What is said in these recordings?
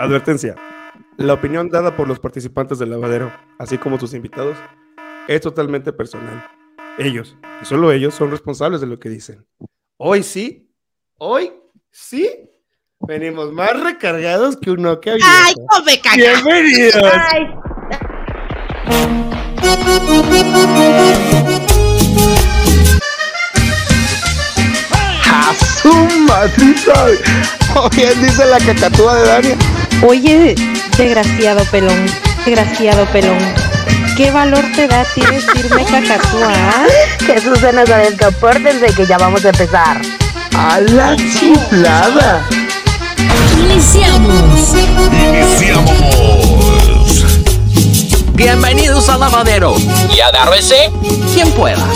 Advertencia. La opinión dada por los participantes del lavadero, así como sus invitados, es totalmente personal. Ellos, y solo ellos, son responsables de lo que dicen. Hoy sí, hoy sí, venimos más recargados que un Nokia. ¡Ay, come caca! Bienvenidos. Ay, ¡A su madrita! Oye, dice la cacatúa de Dania. Oye, desgraciado pelón, desgraciado pelón. ¿Qué valor te da a ti decirme cacatúa? ah? Jesús se nos desde que ya vamos a empezar. ¡A la chiflada! Iniciamos. Iniciamos. Bienvenidos al lavadero. Y agárrese quien pueda.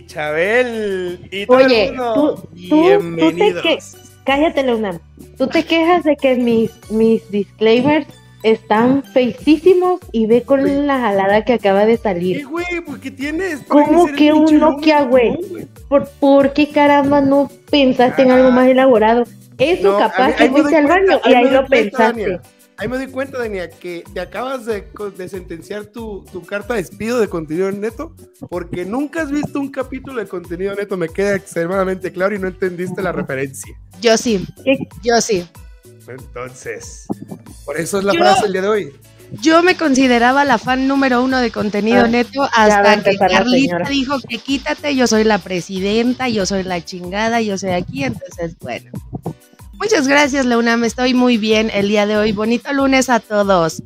Y Chabel. Y todo Oye, el mundo, tú, tú, tú te bienvenidos. que... Cállate, Leonam. Tú te quejas de que mis, mis disclaimers están feicísimos y ve con la jalada que acaba de ¿Qué, salir. güey? ¿Por qué tienes? ¿Cómo que un Nokia, güey? ¿Por, ¿Por qué caramba no pensaste en algo más elaborado? Eso No, capaz mí- que fuiste al baño y ahí lo pensaste. Dania. Ahí me doy cuenta, Dania, que te acabas de, sentenciar tu, tu carta de despido de contenido neto porque nunca has visto un capítulo de contenido neto. Me queda extremadamente claro y no entendiste la referencia. Yo sí. Yo sí. Entonces, por eso es la Yo- frase el día de hoy. Yo me consideraba la fan número uno de contenido Ah, neto hasta que empezar Carlita señora. dijo que quítate, yo soy la presidenta, yo soy la chingada, yo soy aquí, entonces bueno. Muchas gracias, Leuna, me estoy muy bien el día de hoy. Bonito lunes a todos.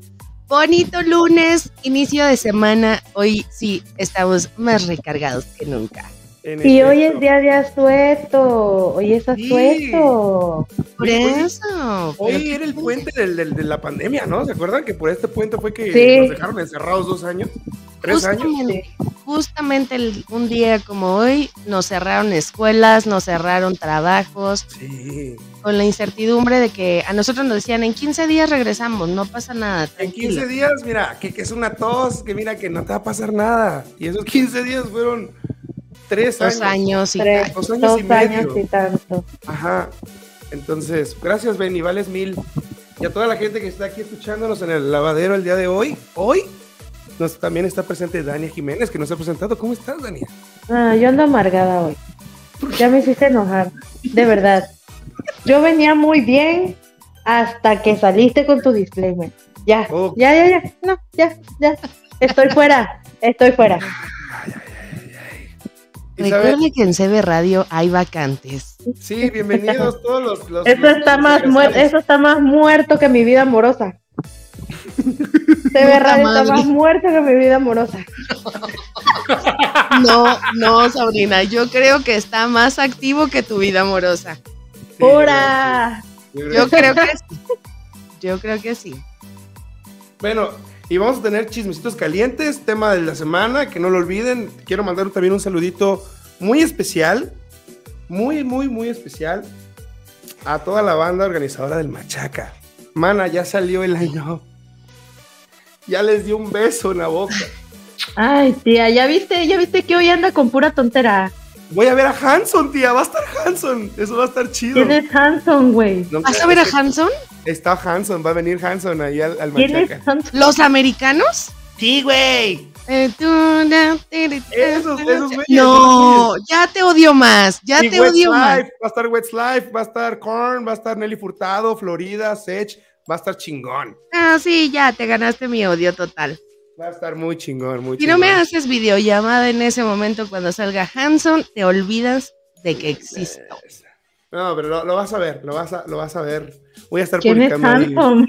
Bonito lunes, inicio de semana. Hoy sí estamos más recargados que nunca. En Y hoy es día de asueto. Hoy es Sí. asueto. Por eso. Hoy pero era el puente del- del- de la pandemia, ¿no? ¿Se acuerdan que por este puente fue que Sí. nos dejaron encerrados dos años? ¿Tres años? Justamente, justamente el- un día como hoy nos cerraron escuelas, nos cerraron trabajos, Sí. con la incertidumbre de que a nosotros nos decían en 15 días regresamos, no pasa nada. En tranquilo". 15 días, mira, que, que es una tos, que mira que no te va a pasar nada. Y esos 15 días fueron tres Dos años. años y Tres, Dos años dos y medio. años y tanto. Ajá. Entonces, gracias, Benny, vales mil. Y a toda la gente que está aquí escuchándonos en el lavadero el día de hoy. Hoy nos, también está presente Dania Jiménez, que nos ha presentado. ¿Cómo estás, Dania? Ah, yo ando amargada hoy. Ya me hiciste enojar, de verdad. Yo venía muy bien hasta que saliste con tu disclaimer. Ya, Oh. ya, ya, ya. No, ya, ya. Estoy fuera, estoy fuera. Recuerde que en CB Radio hay vacantes. sí, bienvenidos todos los. los- Eso está más muerto, eso está más muerto que mi vida amorosa. TV Radio está más muerto que mi vida amorosa. No, no, Sabrina, yo creo que está más activo que tu vida amorosa. Sí, ¡Hora! yo creo Yo que- creo que sí. Yo creo que sí. Bueno, y vamos a tener chismecitos calientes, tema de la semana, que no lo olviden. Quiero mandar también un saludito muy especial, muy, muy, muy especial a toda la banda organizadora del Machaca. Mana, ya salió el año. Ya les dio un beso en la boca. Ay, tía, ya viste, ya viste que hoy anda con pura tontera. Voy a ver a Hanson, tía. Va a estar Hanson. Eso va a estar chido. ¿Quién es Hanson, güey? No, ¿Vas a ver a Hanson? Está Hanson, va a venir Hanson ahí al, al ¿Quién Machaca. es Hanson? ¿Los americanos? Sí, güey. Esos, esos güeyes. No, ya te odio más, ya Y te odio más. Va a estar Wets Life, va a estar Korn, va a estar Nelly Furtado, Florida, Sech, va a estar chingón. Ah, sí, ya te ganaste mi odio total. Va a estar muy chingón, muy Si chingón. no me haces videollamada en ese momento cuando salga Hanson, te olvidas de que existo. No, pero lo, lo vas a ver, lo vas a, lo vas a ver. Voy a estar ¿Quién es publicando ahí. Hanson?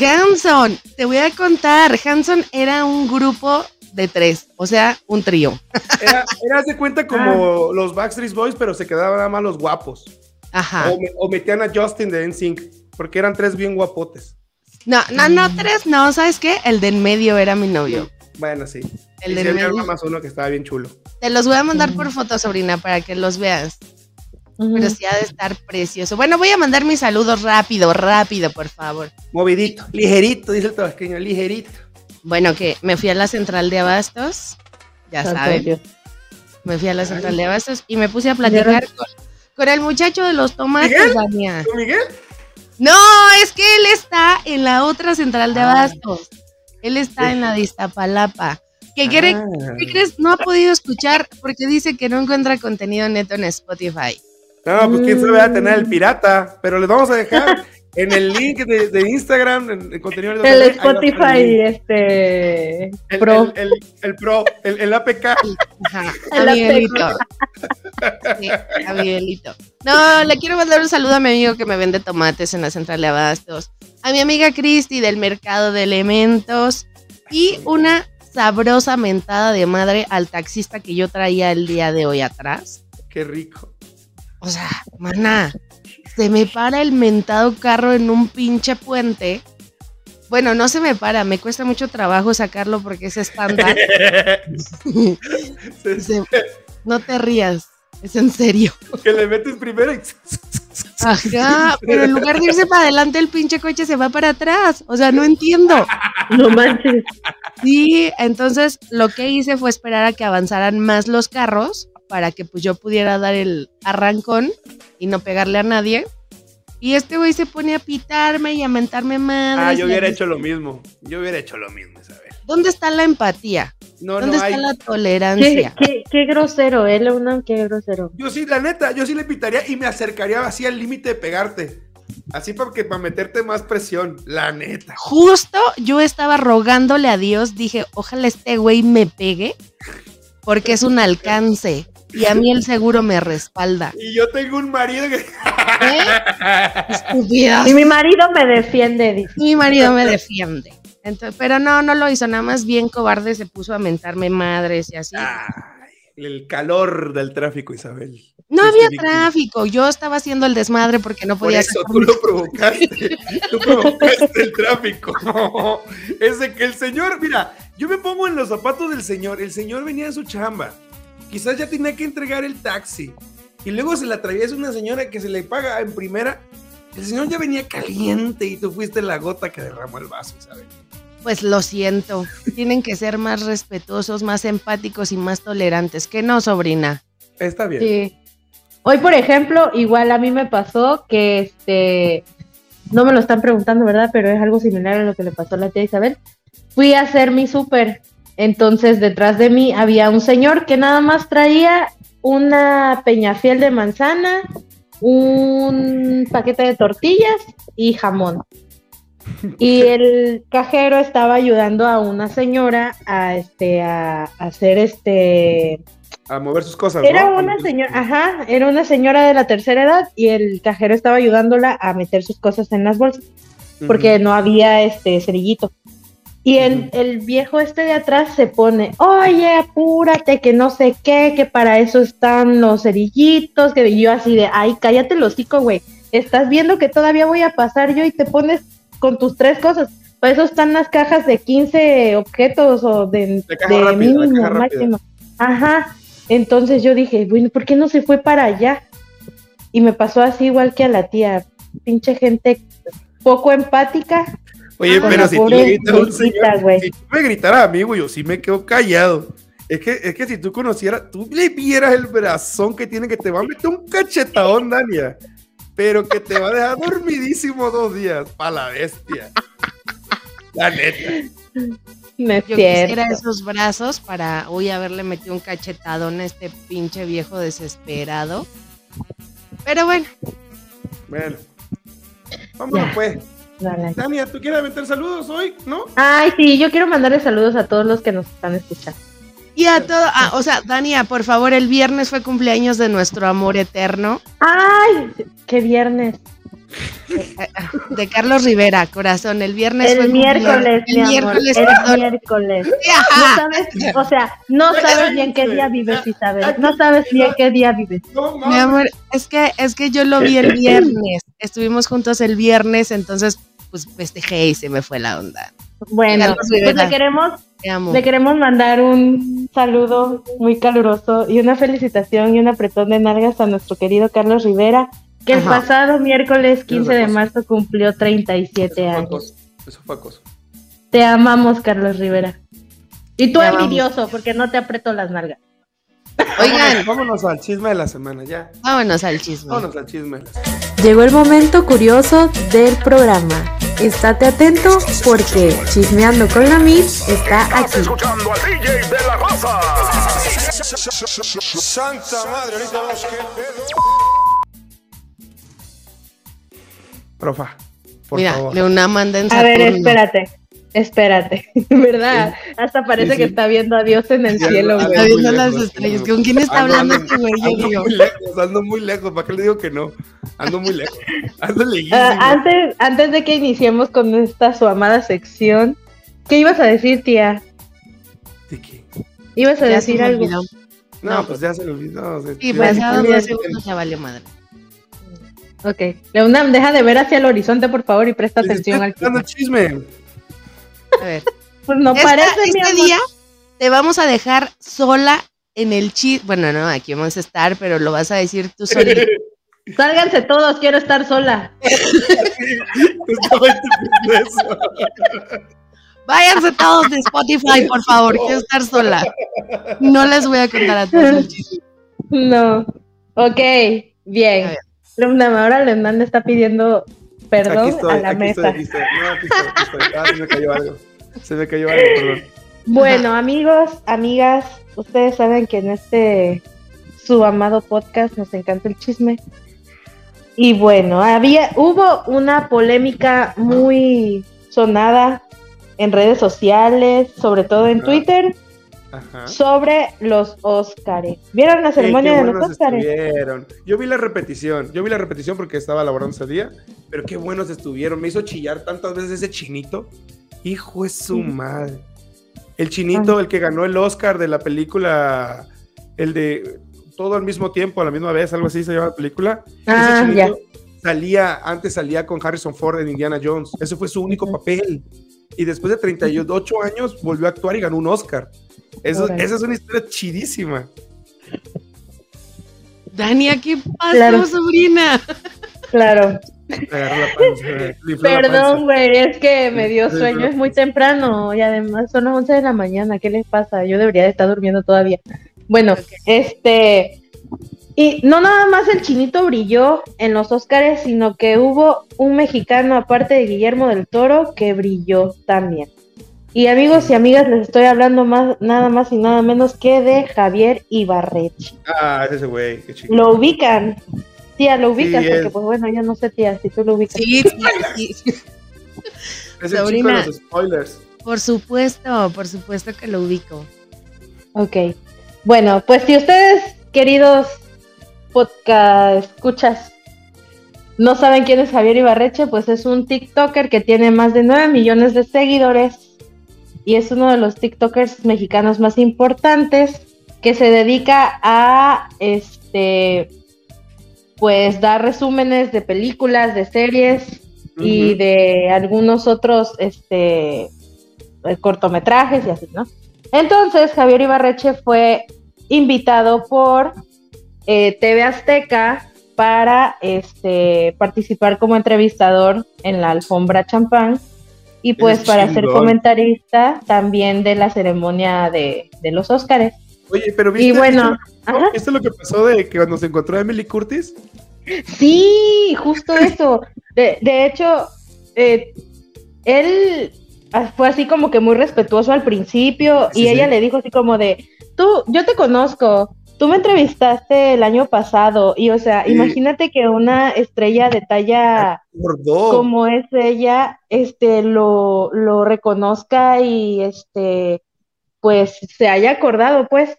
Hanson, te voy a contar, Hanson era un grupo de tres, o sea, un trío. Era, era de cuenta como los Backstreet Boys, pero se quedaban nada más los guapos. Ajá. O, me- o metían a Justin de NSYNC, porque eran tres bien guapotes. No, no, no, tres, no, ¿sabes qué? El de en medio era mi novio. Bueno, sí. El Y de en medio. más uno que estaba bien chulo. Te los voy a mandar por foto, sobrina, para que los veas. Pero sí ha de estar precioso. Bueno, voy a mandar mis saludos rápido, rápido, por favor. Movidito, ligerito, dice el tabasqueño, ligerito. Bueno, que me fui a la central de Abastos, ya Santo saben, Dios. me fui a la central de Abastos y me puse a platicar con Con el muchacho de los tomates, ¿Miguel? Dania. ¿Con Miguel? No, es que él está en la otra central de Ah. abastos. Él está en la de Iztapalapa. ¿Qué, cree- Ah. ¿Qué crees? No ha podido escuchar porque dice que no encuentra contenido neto en Spotify. No, pues quién sabe va a tener el pirata, pero les vamos a dejar en el link de, de Instagram, en el contenido de El Spotify, este. El, Pro. el, el, el Pro, el, el APK. Ajá, El a Miguelito. Sí, a Miguelito. No, le quiero mandar un saludo a mi amigo que me vende tomates en la central de abastos. A mi amiga Cristi del mercado de elementos. Y una sabrosa mentada de madre al taxista que yo traía el día de hoy atrás. Qué rico. O sea, mana, se me para el mentado carro en un pinche puente. Bueno, no se me para, me cuesta mucho trabajo sacarlo porque es estándar. Se- no te rías, es en serio. que le metes primero y... Ajá, pero en lugar de irse para adelante, el pinche coche se va para atrás. O sea, no entiendo. No manches. Sí, entonces lo que hice fue esperar a que avanzaran más los carros para que pues yo pudiera dar el arrancón y no pegarle a nadie. Y este güey se pone a pitarme y a mentarme madres. Ah, yo hubiera hecho lo mismo. Yo hubiera hecho lo mismo, Isabel. ¿Dónde está la empatía? No, ¿Dónde no está hay. la Qué, tolerancia? qué, qué grosero, ¿eh, Leona? Qué grosero. Yo sí, la neta, yo sí le pitaría y me acercaría así al límite de pegarte. Así para que para meterte más presión, la neta. Justo yo estaba rogándole a Dios, dije, ojalá este güey me pegue, porque es un alcance. Y a mí el seguro me respalda. Y yo tengo un marido que. ¿Eh? Y mi marido me defiende, dice. Mi marido me defiende. Entonces, pero no, no lo hizo, nada más bien cobarde se puso a mentarme madres y así. Ay, el calor del tráfico, Isabel. no había tráfico, yo estaba haciendo el desmadre porque no Por podía eso sacar tú lo provocaste. Tú provocaste el tráfico. Es de que el señor, mira, yo me pongo en los zapatos del señor. El señor venía de su chamba. Quizás ya tenía que entregar el taxi. Y luego se le atraviesa una señora que se le paga en primera. El señor ya venía caliente y tú fuiste la gota que derramó el vaso, Isabel. Pues lo siento, tienen que ser más respetuosos, más empáticos y más tolerantes. Que no, sobrina. Está bien. Sí. Hoy, por ejemplo, igual a mí me pasó que este. No me lo están preguntando, ¿verdad? Pero es algo similar a lo que le pasó a la tía Isabel. Fui a hacer mi súper. Entonces, detrás de mí había un señor que nada más traía una peñafiel de manzana, un paquete de tortillas y jamón. Y el cajero estaba ayudando a una señora a este a, a hacer este A mover sus cosas. era ¿no? una señora, ajá, era una señora de la tercera edad y el cajero estaba ayudándola a meter sus cosas en las bolsas porque no había este cerillito. Y el, el viejo este de atrás se pone, oye, apúrate, que no sé qué, que para eso están los cerillitos, que yo así de, ay, cállate el hocico, güey. Estás viendo que todavía voy a pasar yo y te pones con tus tres cosas. Para eso están las cajas de 15 objetos o de, De caja mínimo, caja máximo. Ajá. Entonces yo dije, bueno, ¿por qué no se fue para allá? Y me pasó así igual que a la tía. Pinche gente poco empática. Oye, Con pero si tú le gritas a un señor, güey. si tú me gritaras a mí, güey, yo sí me quedo callado. Es que, es que si tú conocieras, tú le vieras el brazón que tiene, que te va a meter un cachetadón, Dania. Pero que te va a dejar dormidísimo dos días, pa' la bestia. La neta. Es Yo quisiera esos brazos para hoy haberle metido un cachetadón a este pinche viejo desesperado. Pero bueno, Bueno. Vámonos, Ya. pues. Dale. Dania, ¿tú quieres meter saludos hoy? ¿No? Ay, sí, yo quiero mandarle saludos a todos los que nos están escuchando. y a todo, ah, o sea, Dania, por favor, el viernes fue cumpleaños de nuestro amor eterno, Ay, qué viernes. De Carlos Rivera, corazón. El viernes fue El miércoles, mi El miércoles, amor. perdón. El miércoles. No sabes, o sea, no sabes bien qué día vives, Isabel. No sabes bien qué día vives. Mi amor, es que, es que yo lo vi el viernes. Estuvimos juntos el viernes, entonces pues festejé y se me fue la onda. Bueno, pues le queremos, le queremos mandar un saludo muy caluroso y una felicitación y un apretón de nalgas a nuestro querido Carlos Rivera, que el pasado miércoles 15 de marzo cumplió Eso 37 fue años. Eso fue acoso. Te amamos, Carlos Rivera. Y tú envidioso, porque no te aprieto las nalgas. Oigan, Vámonos al chisme de la semana, ya. vámonos al chisme. Vámonos al chisme. de la semana. Llegó el momento curioso del programa. Estate atento porque Chismeando con la Miss está aquí. escuchando al DJ de la raza. Santa madre, ahorita vamos qué pedo. Profa, por Mira, favor. Leuna manda en A ver, Saturno. espérate. Espérate, ¿verdad? Hasta parece Sí, que está viendo a Dios en el Sí, cielo, güey. Está viendo las estrellas. ando- ¿Con quién está ando- hablando ando- este güey? Ando digo. muy lejos, ando muy lejos. ¿Para qué le digo que no? Ando muy lejos. Ando lejísimo. Ah, antes, antes de que iniciemos con esta su amada sección, ¿qué ibas a decir, tía? ¿De qué? Ibas a Ya decir algo. No, No, pues ya se lo olvidó. o sea, Sí, pues ya dos segundos ya valió madre. Ok. Leonam, deja de ver hacia el horizonte, por favor, y presta Les atención al chisme. chisme. A ver. Pues no Esta- parece, mi este amor. día te vamos a dejar sola en el chisme. Bueno, no, aquí vamos a estar, pero lo vas a decir tú solito. Sálganse todos, quiero estar sola. Váyanse todos de Spotify, por favor. Quiero estar sola. No les voy a contar a todos el chisme. No. Ok, A bien. Ahora Leonam está pidiendo perdón estoy, a la aquí mesa. estoy, aquí estoy. No, aquí estoy, aquí estoy. Ah, se me cayó algo. Se me cayó algo, perdón. Bueno, amigos, amigas, ustedes saben que en este su amado podcast nos encanta el chisme. Y bueno, había hubo una polémica muy sonada en redes sociales, sobre todo en. Twitter, Ajá. sobre los Óscares. ¿Vieron la ceremonia de los Óscares? Yo vi la repetición, yo vi la repetición porque estaba laborando ese día, pero qué buenos estuvieron. Me hizo chillar tantas veces ese chinito. Hijo es su madre. El chinito, el que ganó el Oscar de la película, el de todo al mismo tiempo, a la misma vez, algo así se llama la película. Ah, ese ya. chinito salía, antes salía con Harrison Ford en Indiana Jones. Ese fue su único papel. Y después de 38 años volvió a actuar y ganó un Oscar. Eso, esa es una historia chidísima. Dania, ¿qué pasó, Claro. sobrina? Claro. Panza, Perdón, güey, es que me dio sueño, es muy temprano y además son las 11 de la mañana, ¿qué les pasa? Yo debería de estar durmiendo todavía. Bueno, este, y no nada más el chinito brilló en los Óscares, sino que hubo un mexicano aparte de Guillermo del Toro que brilló también. Y amigos y amigas, les estoy hablando más, nada más y nada menos que de Javier Ibarreche. Ah, es ese güey, qué chido. Lo ubican. Tía, lo ubicas, Sí, porque es. pues bueno, yo no sé, tía, si tú lo ubicas. Sí, sí, sí. Es el chico sobrina. de los spoilers. Por supuesto, por supuesto que lo ubico. Ok. Bueno, pues si ustedes, queridos podcast escuchas, no saben quién es Javier Ibarreche, pues es un TikToker que tiene más de 9 millones de seguidores y es uno de los TikTokers mexicanos más importantes que se dedica a este pues dar resúmenes de películas, de series y de algunos otros este eh, cortometrajes y así, ¿no? Entonces, Javier Ibarreche fue invitado por eh, TV Azteca para este, participar como entrevistador en la alfombra champán y pues es para ser comentarista también de la ceremonia de, de los Óscares. Oye, pero viste, Y bueno, ¿viste. ¿viste lo que pasó de que cuando se encontró a Emily Curtis? Sí, justo eso. De, de hecho, eh, él fue así como que muy respetuoso al principio Sí, y sí. ella le dijo así como de, tú, yo te conozco, tú me entrevistaste el año pasado y o sea, Sí. imagínate que una estrella de talla como es ella, este, lo, lo reconozca y este, pues se haya acordado, pues.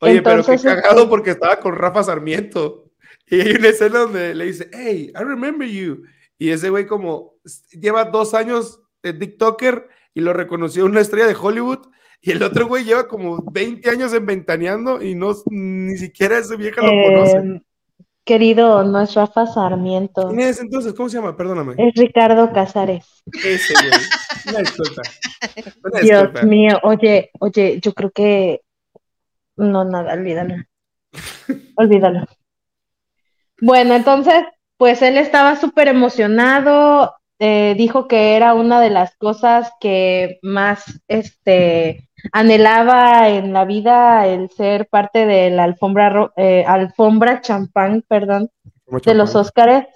Oye, pero qué Entonces, cagado este- porque estaba con Rafa Sarmiento. Y hay una escena donde le dice, hey, I remember you. Y ese güey como lleva dos años de TikToker y lo reconoció una estrella de Hollywood. Y el otro güey lleva como 20 años en Ventaneando y no, ni siquiera esa vieja lo conoce. Eh, querido, no es Rafa Sarmiento. ¿Quién es entonces? ¿Cómo se llama? Perdóname. Es Ricardo Casares. Ese güey. Una disculpa. Una Dios disculpa. mío, oye, oye, yo creo que no, nada, olvídalo. Olvídalo. Bueno, entonces, pues él estaba súper emocionado, eh, dijo que era una de las cosas que más este anhelaba en la vida el ser parte de la alfombra, eh, alfombra champán, perdón, de los. Óscares.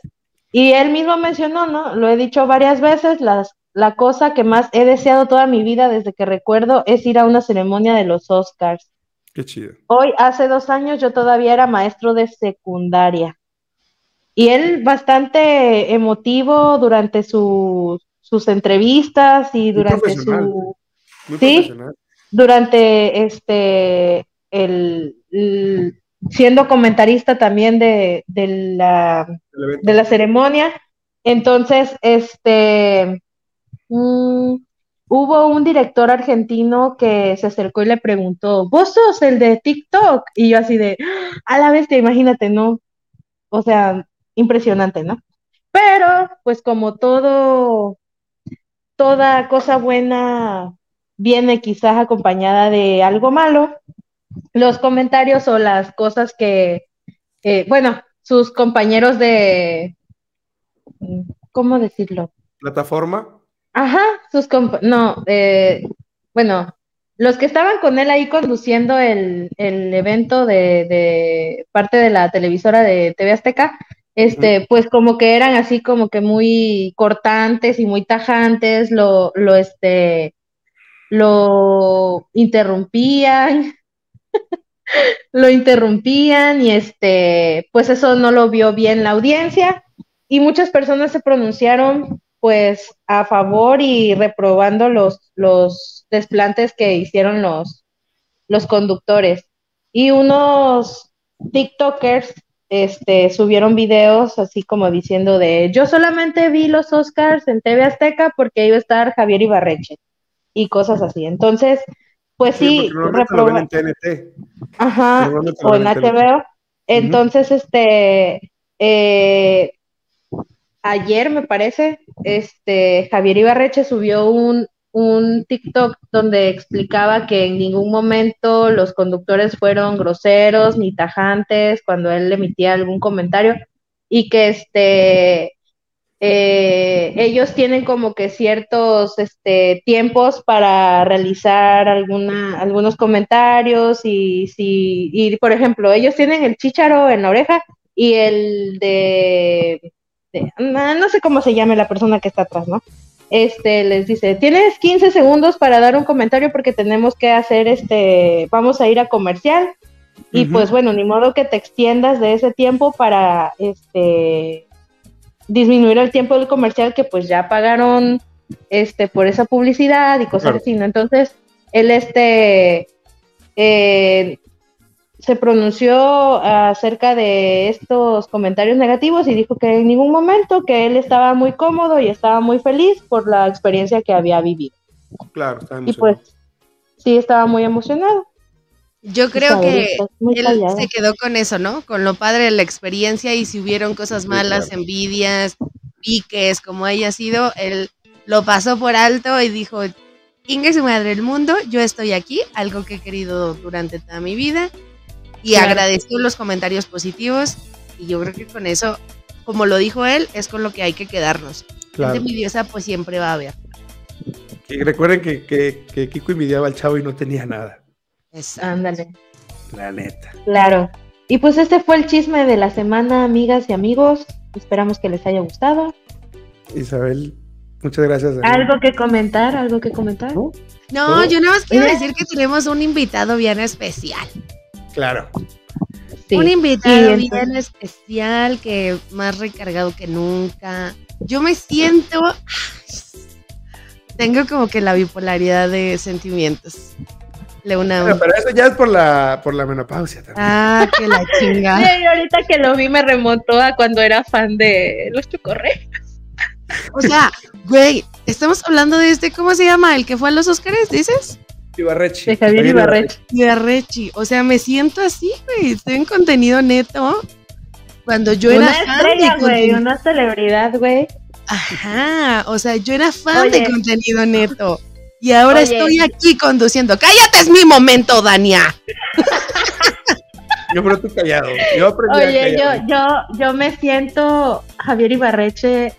Y él mismo mencionó, ¿no? Lo he dicho varias veces, las, la cosa que más he deseado toda mi vida desde que recuerdo es ir a una ceremonia de los Óscars. Qué chido. Hoy, hace dos años, yo todavía era maestro de secundaria. Y él bastante emotivo durante su- sus entrevistas y durante su Muy Sí. Durante este el, el- siendo comentarista también de, de la de la ceremonia. Entonces, este, mm, hubo un director argentino que se acercó y le preguntó, ¿vos sos el de TikTok? Y yo así de, a la bestia, imagínate, ¿no? O sea, impresionante, ¿no? Pero, pues como todo, toda cosa buena viene quizás acompañada de algo malo, los comentarios o las cosas que, eh, bueno, sus compañeros de, ¿cómo decirlo? Plataforma. Ajá, sus no, eh, bueno, los que estaban con él ahí conduciendo el, el evento de, de parte de la televisora de TV Azteca, este, pues como que eran así como que muy cortantes y muy tajantes, lo, lo, este, lo interrumpían, lo interrumpían y este, pues eso no lo vio bien la audiencia y muchas personas se pronunciaron pues a favor y reprobando los, los desplantes que hicieron los, los conductores. Y unos TikTokers este, subieron videos así como diciendo de yo solamente vi los Oscars en TV Azteca porque iba a estar Javier Ibarreche y cosas así. Entonces, pues sí, porque normalmente lo ven reproba- en TNT. Ajá, o en. HBO. Entonces, este, eh, ayer me parece, este, Javier Ibarreche subió un, un TikTok donde explicaba que en ningún momento los conductores fueron groseros ni tajantes cuando él emitía algún comentario y que este, eh, ellos tienen como que ciertos este, tiempos para realizar alguna, algunos comentarios y si, y por ejemplo, ellos tienen el chícharo en la oreja y el de, de- no, sé cómo se llame la persona que está atrás, ¿no? Este les dice, tienes 15 segundos para dar un comentario porque tenemos que hacer este, vamos a ir a comercial. Y pues bueno, ni modo que te extiendas de ese tiempo para este disminuir el tiempo del comercial que pues ya pagaron este por esa publicidad y cosas Claro. así, ¿no? Entonces, él este eh, se pronunció acerca de estos comentarios negativos y dijo que en ningún momento que él estaba muy cómodo y estaba muy feliz por la experiencia que había vivido. Claro, está Y pues sí estaba muy emocionado. Yo creo que él se quedó con eso, ¿no? Con lo padre de la experiencia y si hubieron cosas malas, envidias, piques, como haya sido, él lo pasó por alto y dijo, Inge su madre el mundo, yo estoy aquí, algo que he querido durante toda mi vida y Claro. agradeció los comentarios positivos y yo creo que con eso, como lo dijo él, es con lo que hay que quedarnos. Claro. Gente envidiosa pues siempre va a haber. Y recuerden que, que, que Kiko envidiaba al chavo y no tenía nada. Es- Ándale. La neta. Claro. Y pues este fue el chisme de la semana, amigas y amigos. Esperamos que les haya gustado. Isabel, muchas gracias. ¿Algo que comentar? ¿Algo que comentar? ¿No? Yo nada más quiero decir que tenemos un invitado bien especial. Claro. Sí. Un invitado bien especial, que más recargado que nunca. Yo me siento. Tengo como que la bipolaridad de sentimientos. Leona. Bueno, pero eso ya es por la, por la menopausia también. Ah, que la chinga. Sí, ahorita que lo vi me remontó a cuando era fan de los chocorre. O sea, güey, estamos hablando de este, ¿cómo se llama? El que fue a los Oscars, dices? Ibarrechi. De Javier Ibarreche. Rechi. O sea, me siento así, güey. Estoy en contenido neto. Cuando yo era Una fan estrella, de güey, una celebridad, güey. Ajá, o sea, yo era fan Oye. de contenido neto. Y ahora Oye. estoy aquí conduciendo. ¡Cállate, es mi momento, Dania! Yo pero tú callado. Yo aprendí a Oye, yo, yo, yo me siento Javier Ibarreche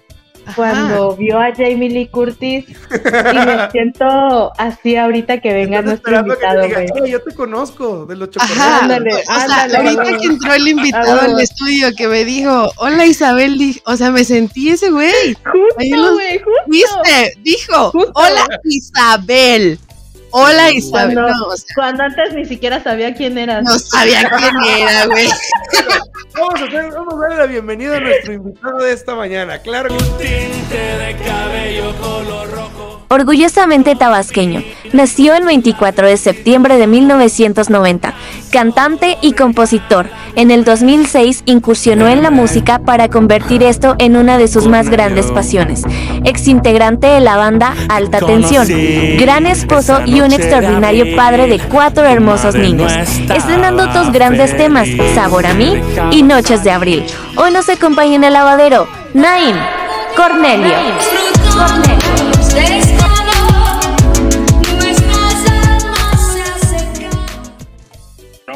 cuando vio a Jamie Lee Curtis y me siento así ahorita que venga Estás nuestro a que te invitado, diga, güey. "Oye, yo te conozco de los chocorreos. Ajá, Ándale, o sea, ándale, ahorita ándale. que entró el invitado al estudio que me dijo, hola Isabel, o sea, me sentí ese güey. Justo, güey, justo. ¿Viste? Dijo, Justo. hola Isabel. Hola Isabel. Cuando, No, o sea, cuando antes ni siquiera sabía quién eras. no sabía quién era, güey. Vamos a, hacer- vamos a darle la bienvenida a nuestro invitado de esta mañana. Claro que Orgullosamente tabasqueño, nació el 24 de septiembre de 1990, cantante y compositor. En el 2006 incursionó en la música para convertir esto en una de sus más grandes pasiones. Exintegrante de la banda Alta Tensión, gran esposo y un extraordinario padre de cuatro hermosos niños, estrenando dos grandes temas, Sabor a mí y Noches de Abril. Hoy nos acompaña en el lavadero, Naim Cornelio. Cornelio.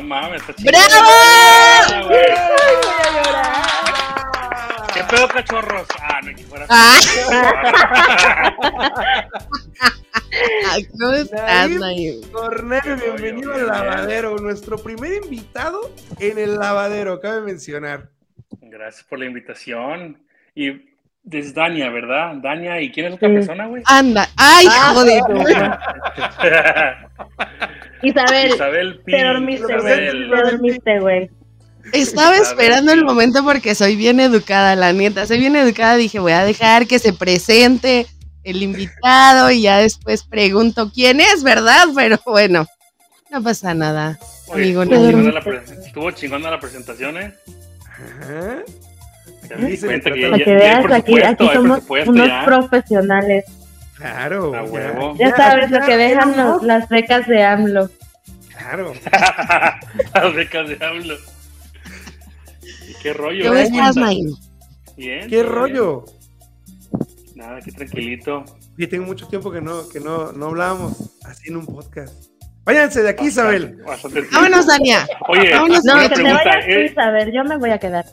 Mames, está chido. ¡Bravo! ¿Qué pedo, cachorros? Ah, no, que fuera. Ah. ¿Cómo estás? Cornelio, bienvenido al lavadero. Nuestro primer invitado en el lavadero, cabe mencionar. Gracias por la invitación. Y es Dania, ¿verdad? Dania, ¿y quién es otra persona, güey? Anda. Ay, joder. Isabel, Isabel Pi. te dormiste. Isabel. Te dormiste, güey. Estaba esperando el momento porque soy bien educada, la neta. Soy bien educada. Dije, voy a dejar que se presente el invitado y ya después pregunto quién es, ¿verdad? Pero bueno, no pasa nada. Oye, Amigo, estuvo, no. chingona la estuvo chingona la presentación, ¿eh? Ajá. Ya me di cuenta que ya, Para que ya hay veas, aquí, aquí hay somos unos ya. profesionales. Claro. A ya. huevo. Ya Ya, sabes ya, lo que dejan los- las becas de AMLO. Claro. Las becas de hablo. ¿Y ¿Qué rollo? ¿Cómo eh? estás? Bien. ¿Qué rollo? bien. Nada, aquí tranquilito. Sí, tengo mucho tiempo que no, que no, no hablábamos así en un podcast. Váyanse de aquí, Isabel. Vámonos, Dania. Oye, Vámonos, No, que te vayas tú, eh, Isabel. Yo me voy a quedar.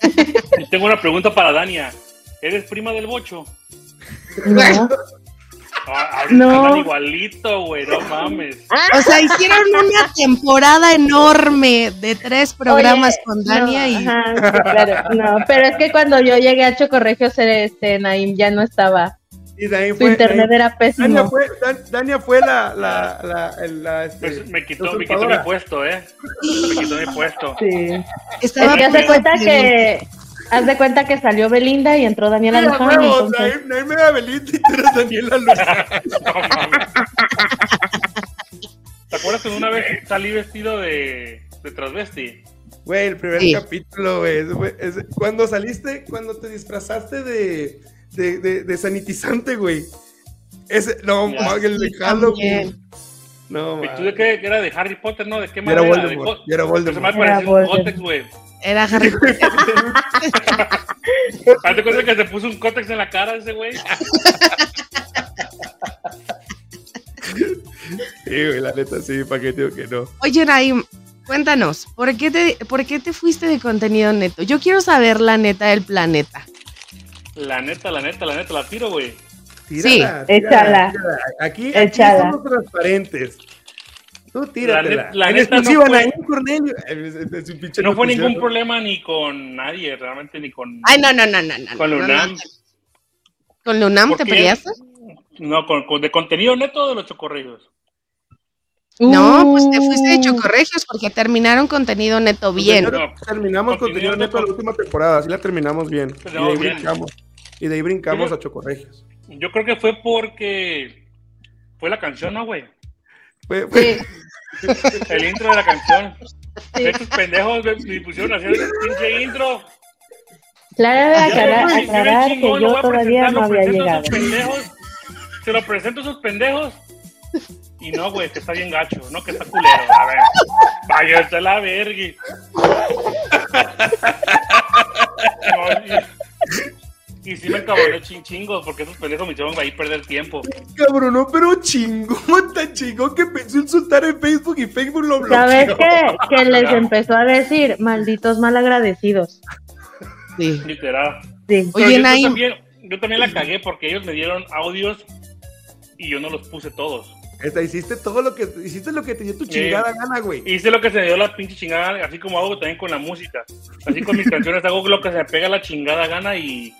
tengo una pregunta para Dania. ¿Eres prima del bocho? No. Ah, No. igualito, güey, no mames. O sea, hicieron una temporada enorme de tres programas Oye, con Dania no, y ajá, sí, claro, no, pero es que cuando yo llegué a Chocorregios, este, Naim ya no estaba. Y de ahí Su internet de ahí- era Dania pésimo. fue, Dan- Dania fue la, la, la, la, este, Pues me quitó, me quitó mi puesto, ¿eh? Me quitó mi puesto. Sí. Es estaba que haz de cuenta que, haz de cuenta que salió Belinda y entró Daniela Mira, Luján. huevos, entonces- Naim, Naim era Belinda y tú eras Daniela Luján. ¿Te acuerdas que una vez salí vestido de, de transvesti? Güey, el primer Sí. capítulo, güey. Cuando saliste, cuando te disfrazaste de, de, de, de sanitizante, güey. Ese, no, el de Halloween. No, ¿Y tú de qué? ¿Era de Harry Potter, no? ¿De qué Yo era manera? Voldemort, era Voldemort. Se me Era Voldemort. cótex, güey. Era Harry Potter. Hazte cuenta que se puso un cótex en la cara ese güey. Sí, güey, la neta sí, ¿para qué digo que no? Oye, Naim, cuéntanos, ¿por qué, te, ¿por qué te fuiste de contenido neto? Yo quiero saber la neta del planeta. La neta, la neta, la neta, la tiro, güey. Tírala, Sí, tírala, échala. tírala. Aquí, aquí somos transparentes. Tú tíratela. net- la en exclusiva, no fue- Cornelio. Es- es- es un pinche No fue ningún problema ni con nadie, realmente, ni con, Ay, no, no, no, no. no con no, Lunam. no. ¿Con Lunam ¿Por te peleaste? No, con, con- de contenido neto de los chocorrillos. No, pues te fuiste de Uh, chocorregios porque terminaron contenido neto bien. Nosotros No. Terminamos Contenido contenido neto neto. la última temporada, así la terminamos bien. Y de No, ahí bien. brincamos. Y de ahí brincamos a Chocorregios. Yo creo que fue porque fue la canción, ¿no, güey? Fue, fue- El intro de la canción. Sí. Estos pendejos me, me pusieron a hacer el pinche intro. Claro, aclarar, que chingón, yo todavía no había llegado. esos pendejos, se lo presento a esos pendejos. Y no, güey, que está bien gacho, no, que está culero. A ver, vaya, está la verga. No, y, sí me encabroné chin chingos, porque esos pendejos me hicieron ahí perder tiempo. cabrón, no, pero chingón, tan chingón que pensó insultar en Facebook y Facebook lo bloqueó. ¿Sabes qué? Que les empezó a decir, malditos malagradecidos. Sí. Literal. Sí. Oye, yo- yo Naim, también- yo también la cagué porque ellos me dieron audios y yo no los puse todos. Esta, hiciste todo lo que hiciste lo que te dio tu chingada gana, güey. Hice lo que se me dio la pinche chingada, así como hago también con la música. Así con mis canciones hago lo que se me pega la chingada gana y,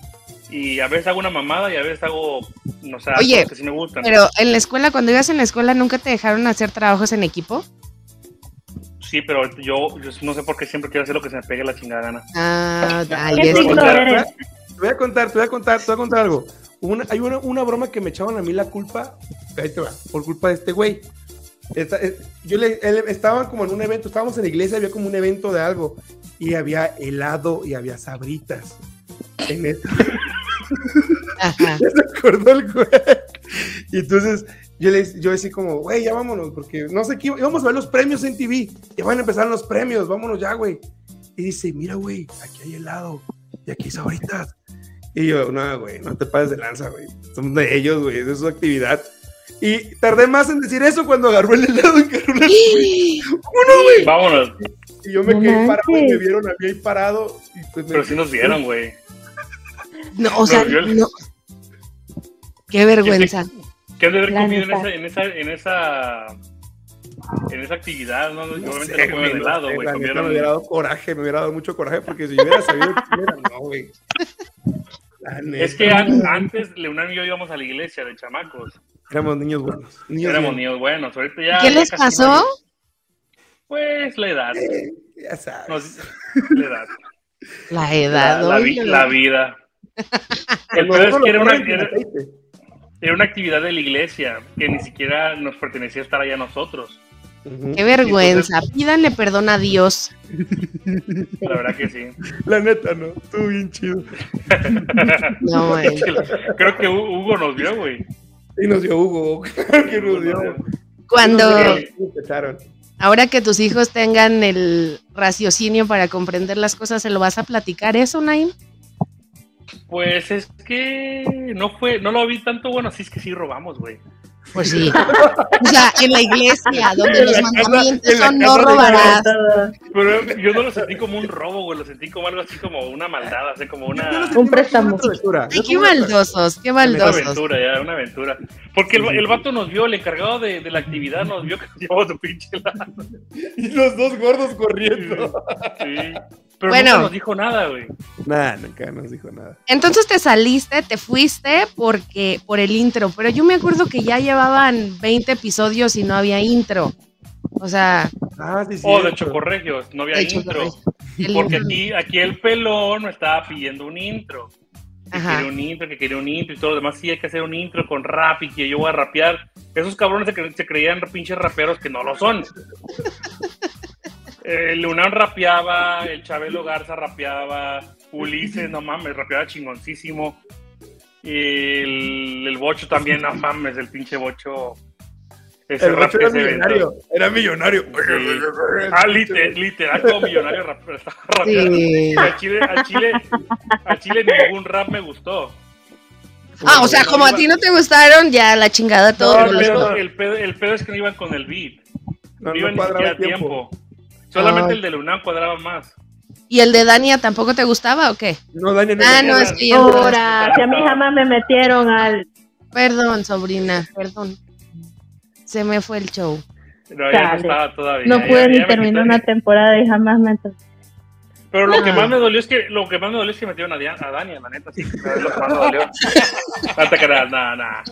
y a veces hago una mamada y a veces hago, no sé, Oye, cosas que sí me gustan. Pero en la escuela, cuando ibas en la escuela, ¿nunca te dejaron hacer trabajos en equipo? Sí, pero yo, yo no sé por qué siempre quiero hacer lo que se me pegue la chingada gana. Ah, ay, ¿Qué es- signo eres? Te voy a contar, te voy a contar, te voy a contar algo. Una- hay una, una broma que me echaban a mí la culpa, ahí te va, por culpa de este güey. Esta- eh, yo le, él- estaban como en un evento, estábamos en la iglesia, había como un evento de algo, y había helado y había sabritas. En esto. Ajá. Ya se acordó el güey. Y entonces yo le yo decía como, güey, ya vámonos, porque no sé qué, íbamos a ver los premios en TV. Ya van a empezar los premios, vámonos ya, güey. Y dice, mira, güey, aquí hay helado y aquí hay sabritas. Y yo, no, güey, no te pases de lanza, güey. Son de ellos, güey, de su actividad. Y tardé más en decir eso cuando agarró el helado y agarró la Uno, güey. Vámonos. Y yo me No quedé parado y me manches. vieron a mí ahí parado. Y pues me Pero sí nos vieron, güey. No, o sea, No, no. Qué vergüenza. ¿Qué han de haber La comido en esa, en esa, en esa, en esa actividad? No, No obviamente sé, no comieron helado, güey. la me hubiera dado coraje, me hubiera dado mucho coraje porque si yo hubiera sabido que era, no, güey. La Es que an- antes Leonardo y yo íbamos a la iglesia de chamacos. éramos niños buenos. Niños Éramos niños buenos. Ahorita ya. ¿Qué ya les pasó? no hay. Pues la edad. Ya sabes. Nos- la edad. La La, edad, la vi- oye. la vida. El Cuando peor es uno que era una, era, era actividad de la iglesia que ni siquiera nos pertenecía estar allá a nosotros. Qué vergüenza. Pídanle perdón a Dios. La verdad que sí. La neta, no. Estuvo bien chido. No, güey. Creo que Hu- Hugo nos vio, güey. Y nos dio Hugo. que nos dio. Cuando, Sí, empezaron. ahora que tus hijos tengan el raciocinio para comprender las cosas, ¿se lo vas a platicar eso, Naim? Pues es que no fue, no lo vi tanto bueno, sí es que sí robamos, güey. Pues sí. O sea, en la iglesia, donde En los mandamientos son no robarás. Pero yo no lo sentí como un robo, güey, lo sentí como algo así como una maldad, así como una, Un préstamo. una. Ay, qué una- maldosos, qué una maldosos. aventura, ya, una aventura. Porque el, el vato nos vio, el encargado de, de la actividad nos vio que nos llevamos su pinche helado. Y los dos gordos corriendo. Sí. Pero Bueno. nunca nos dijo nada, güey. Nah, nunca nos dijo nada. Entonces te saliste, te fuiste porque por el intro, pero yo me acuerdo que ya llevaban 20 episodios y no había intro. O sea, Ah, sí, sí. O de Chocorregios, no había de intro. Porque aquí, aquí el pelón me estaba pidiendo un intro. Que Ajá. quería un intro, que quería un intro y todo lo demás. Sí, hay que hacer un intro con rap y que yo voy a rapear. Esos cabrones se, cre- se creían pinches raperos que no lo son. El Unam rapeaba, el Chabelo Garza rapeaba, Ulises, no mames, rapeaba chingoncísimo. El, el Bocho también, no mames, el pinche Bocho. Ese El rap era que se aventó. millonario. Era millonario. Ah, liter- literal, como millonario rap, estaba rapeando. Sí. A Chile, a Chile, a Chile ningún rap me gustó. Ah, o sea, como a ti no te gustaron, ya la chingada todo. No, el, pedo, el, pedo, el pedo es que no iban con el beat. No, No, iban no ni siquiera tiempo. tiempo. Solamente Ay. el de Lunam cuadraba más. ¿Y el de Dania tampoco te gustaba o qué? No, Daniel. Ah, no, es que Ahora, si a mí jamás me metieron al. Perdón, sobrina, perdón. Se me fue el show. No, ya no estaba todavía. No pude ni terminar una temporada y jamás me. Pero lo que Ah. más me dolió es que lo que más me dolió es que metieron a, Dian- a Dania, la neta, sí. Es lo que más me dolió. Hasta que nada, nada, nada.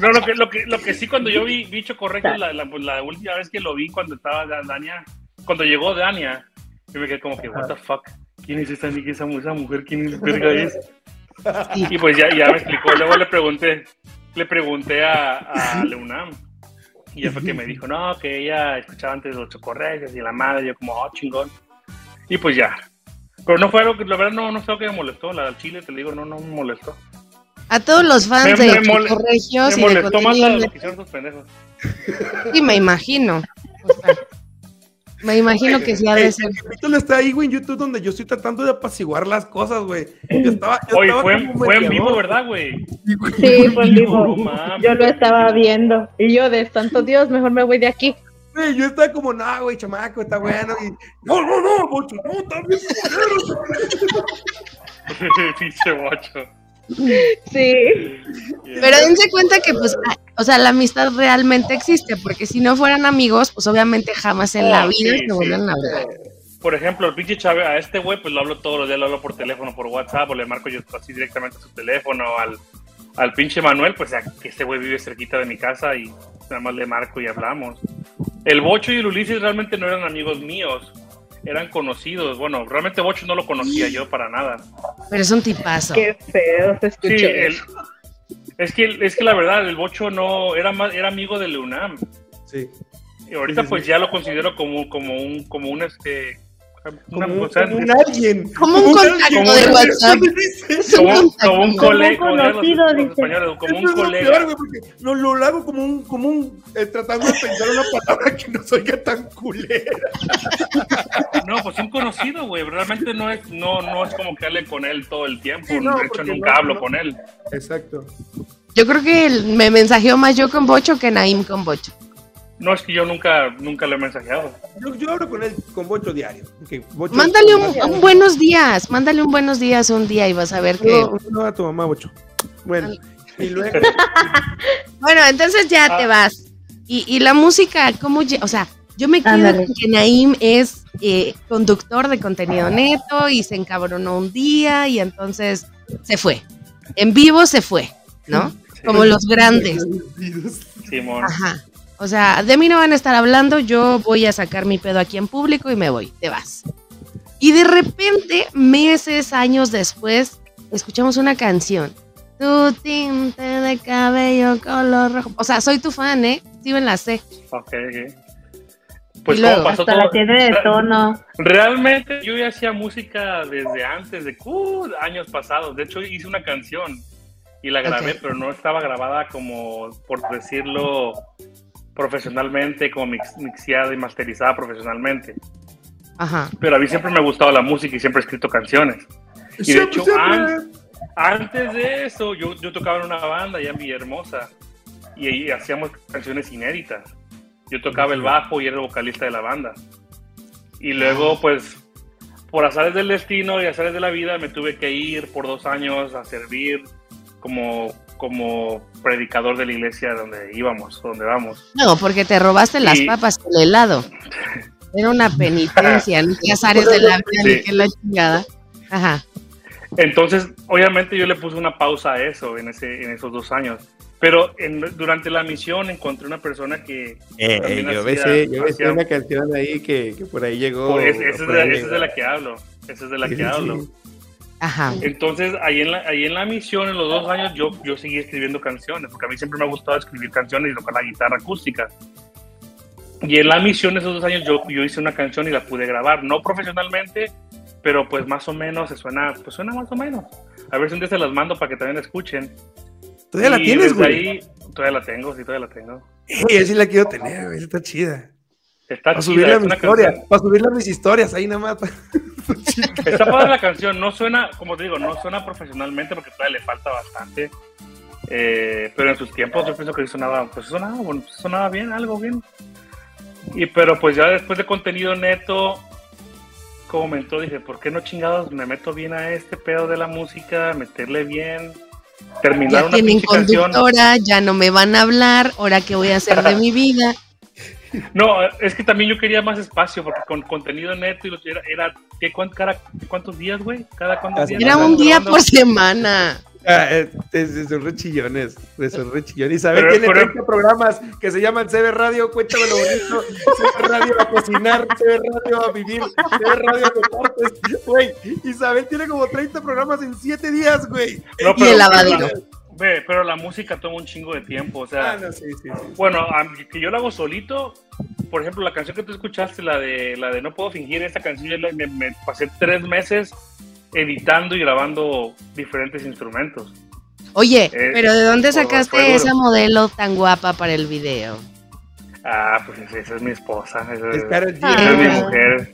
No, lo que, lo que, lo que sí cuando yo vi bicho correcto la, la, pues, la última vez que lo vi cuando estaba Da- Dania, cuando llegó Dania, yo me quedé como que, what the fuck, ¿quién es esa, ni- esa, esa mujer? ¿Quién es verga es? Y pues ya, ya me explicó. Luego le pregunté, le pregunté a, a Leunam. Y ya fue que me dijo, no, que ella escuchaba antes los chocorregios y la madre. Yo como, oh, chingón. Y pues ya. Pero no fue algo que, la verdad, no, no fue algo que me molestó. La del chile, te digo, no, no me molestó. A todos los fans Me- de me mole- Chocorregios Me y de molestó más contenido la- de- lo que hicieron esos pendejos. Sí, me imagino. O sea, me imagino que sí ha de ser. el capítulo está ahí, güey, en YouTube, donde yo estoy tratando de apaciguar las cosas, güey. Yo estaba. Yo Oye, estaba fue, fue en vivo, ¿verdad, güey? Sí. Sí, fue en vivo. Yo lo estaba viendo. Y yo, de santo Dios, mejor me voy de aquí. Güey, yo estaba como, no, güey, chamaco, está bueno. Y, no, no, no, bocho, no, está bien. culero". Pinche bocho. Sí. Pero dense cuenta que, pues, o sea, la amistad realmente existe, porque si no fueran amigos, pues obviamente jamás en la Oh, vida sí, se sí. vuelven a hablar. Por ejemplo, el pinche Chávez, a este güey, pues lo hablo todos los días, lo hablo por teléfono, por WhatsApp, o le marco yo así directamente a su teléfono, al, al pinche Manuel, pues a que este güey vive cerquita de mi casa y nada más le marco y hablamos. El Bocho y el Ulises realmente no eran amigos míos, eran conocidos. Bueno, realmente Bocho no lo conocía yo para nada. Pero es un tipazo. Qué feo se escuchó. Sí, el- es, que, es que la verdad, el Bocho no era, más, era amigo del UNAM. Sí. Y ahorita Sí, sí, pues sí. ya lo considero como, como un, como un este... Como, o sea, como un alguien. Como un contacto como de un- WhatsApp. Como, un Como un colega, conocido, los dice. españoles, como un colega. peor, güey, porque lo, lo hago como un, como un eh, tratando de pensar una palabra que no soy tan culera. No, pues un conocido, güey. Realmente no es, no, no es como que hable con él todo el tiempo. Sí, no, de hecho, nunca no- hablo no. con él. Exacto. Yo creo que me mensajeó más yo con Bocho que Naim con Bocho. No es que yo nunca, nunca le he mensajeado. Yo, yo hablo con él con Bocho diario. Bocho- Mándale un, un buenos días, mándale un buenos días un día y vas a ver que... No, no a tu mamá, Bocho. Bueno, y luego. Bueno, entonces ya Ah. te vas. Y, y la música, ¿cómo? O sea, yo me quedo con que Naim es eh, conductor de contenido neto y se encabronó un día y entonces se fue. En vivo se fue, ¿no? Sí. Como los grandes. Simón. Ajá. O sea, de mí no van a estar hablando, yo voy a sacar mi pedo aquí en público y me voy, te vas. Y de repente, meses, años después, escuchamos una canción. Tu tinte de cabello color rojo. O sea, soy tu fan, ¿eh? Sí, me la sé. Ok, ok. Pues luego, como pasó Hasta todo. la tiene de tono. Realmente yo ya hacía música desde antes, de uh, años pasados. De hecho, hice una canción y la grabé, pero no estaba grabada como, por decirlo, profesionalmente, como mix- mixeada y masterizada profesionalmente. Ajá. Pero a mí siempre me ha gustado la música y siempre he escrito canciones. Y de Siempre, hecho, siempre. an- antes de eso, yo, yo tocaba en una banda allá en Villahermosa y ahí hacíamos canciones inéditas. Yo tocaba el bajo y era el vocalista de la banda. Y luego, pues, por azares del destino y azares de la vida, me tuve que ir por dos años a servir como, como predicador de la iglesia donde íbamos, donde vamos. No, porque te robaste las papas con el helado. Era una penitencia, no te azares de la vida ni Sí. que la chingada. Ajá. Entonces, obviamente yo le puse una pausa a eso en, ese, en esos dos años. Pero en- durante la misión encontré una persona que... Eh, también yo hacía- besé, yo besé una canción ahí que, que por ahí llegó. pues, esa, es de, ahí esa es de la que hablo. Esa es de la Sí, que sí, hablo. Ajá. Entonces, ahí en, la, ahí en la misión, en los dos años, yo, yo seguí escribiendo canciones, porque a mí siempre me ha gustado escribir canciones y tocar la guitarra acústica. Y en la misión, esos dos años, yo, yo hice una canción y la pude grabar, no profesionalmente, pero pues más o menos se suena, pues suena más o menos. A ver si un día se las mando para que también la escuchen. ¿Todavía la Y tienes, desde güey? ahí, todavía la tengo, sí, todavía la tengo. Yo sí la quiero tener, güey. Está chida. Está Para subirla a es mi una historia. canción- Para subirla a mis historias, ahí nada más. Está padre la canción, no suena, como te digo, no suena profesionalmente porque todavía le falta bastante. Eh, pero en sus tiempos yo pienso que sonaba, pues sonaba, bueno, sonaba bien, algo bien. Y pero pues ya después de contenido neto, como comentó, dije, ¿por qué no chingados me meto bien a este pedo de la música, meterle bien, terminar Ya una tienen pinche canción? conductora, ya no me van a hablar, ahora qué voy a hacer de mi vida. No, es que también yo quería más espacio porque con contenido neto y lo- era, era ¿qué, cuán- cada- ¿cuántos días, güey? ¿Cada cuántos días? Era un día por semana. Ah, eh, es- es- son rechillones. Son rechillones. Isabel Pero- tiene pero- 30 programas que se llaman CB Radio, cuéntame lo bonito. CB Radio a cocinar, CB Radio a vivir, CB Radio a deportes. Güey, Isabel tiene como 30 programas en 7 días, güey. No, Y el lavadero. Ve, pero la música toma un chingo de tiempo, o sea, Ah, no, sí, sí, sí. bueno, que yo la hago solito, por ejemplo, la canción que tú escuchaste, la de la de No Puedo Fingir, esta canción yo la- me, me pasé tres meses editando y grabando diferentes instrumentos. Oye, Eh, pero ¿de dónde sacaste esa modelo tan guapa para el video? Ah, pues esa, esa es mi esposa, esa, Es mi mujer.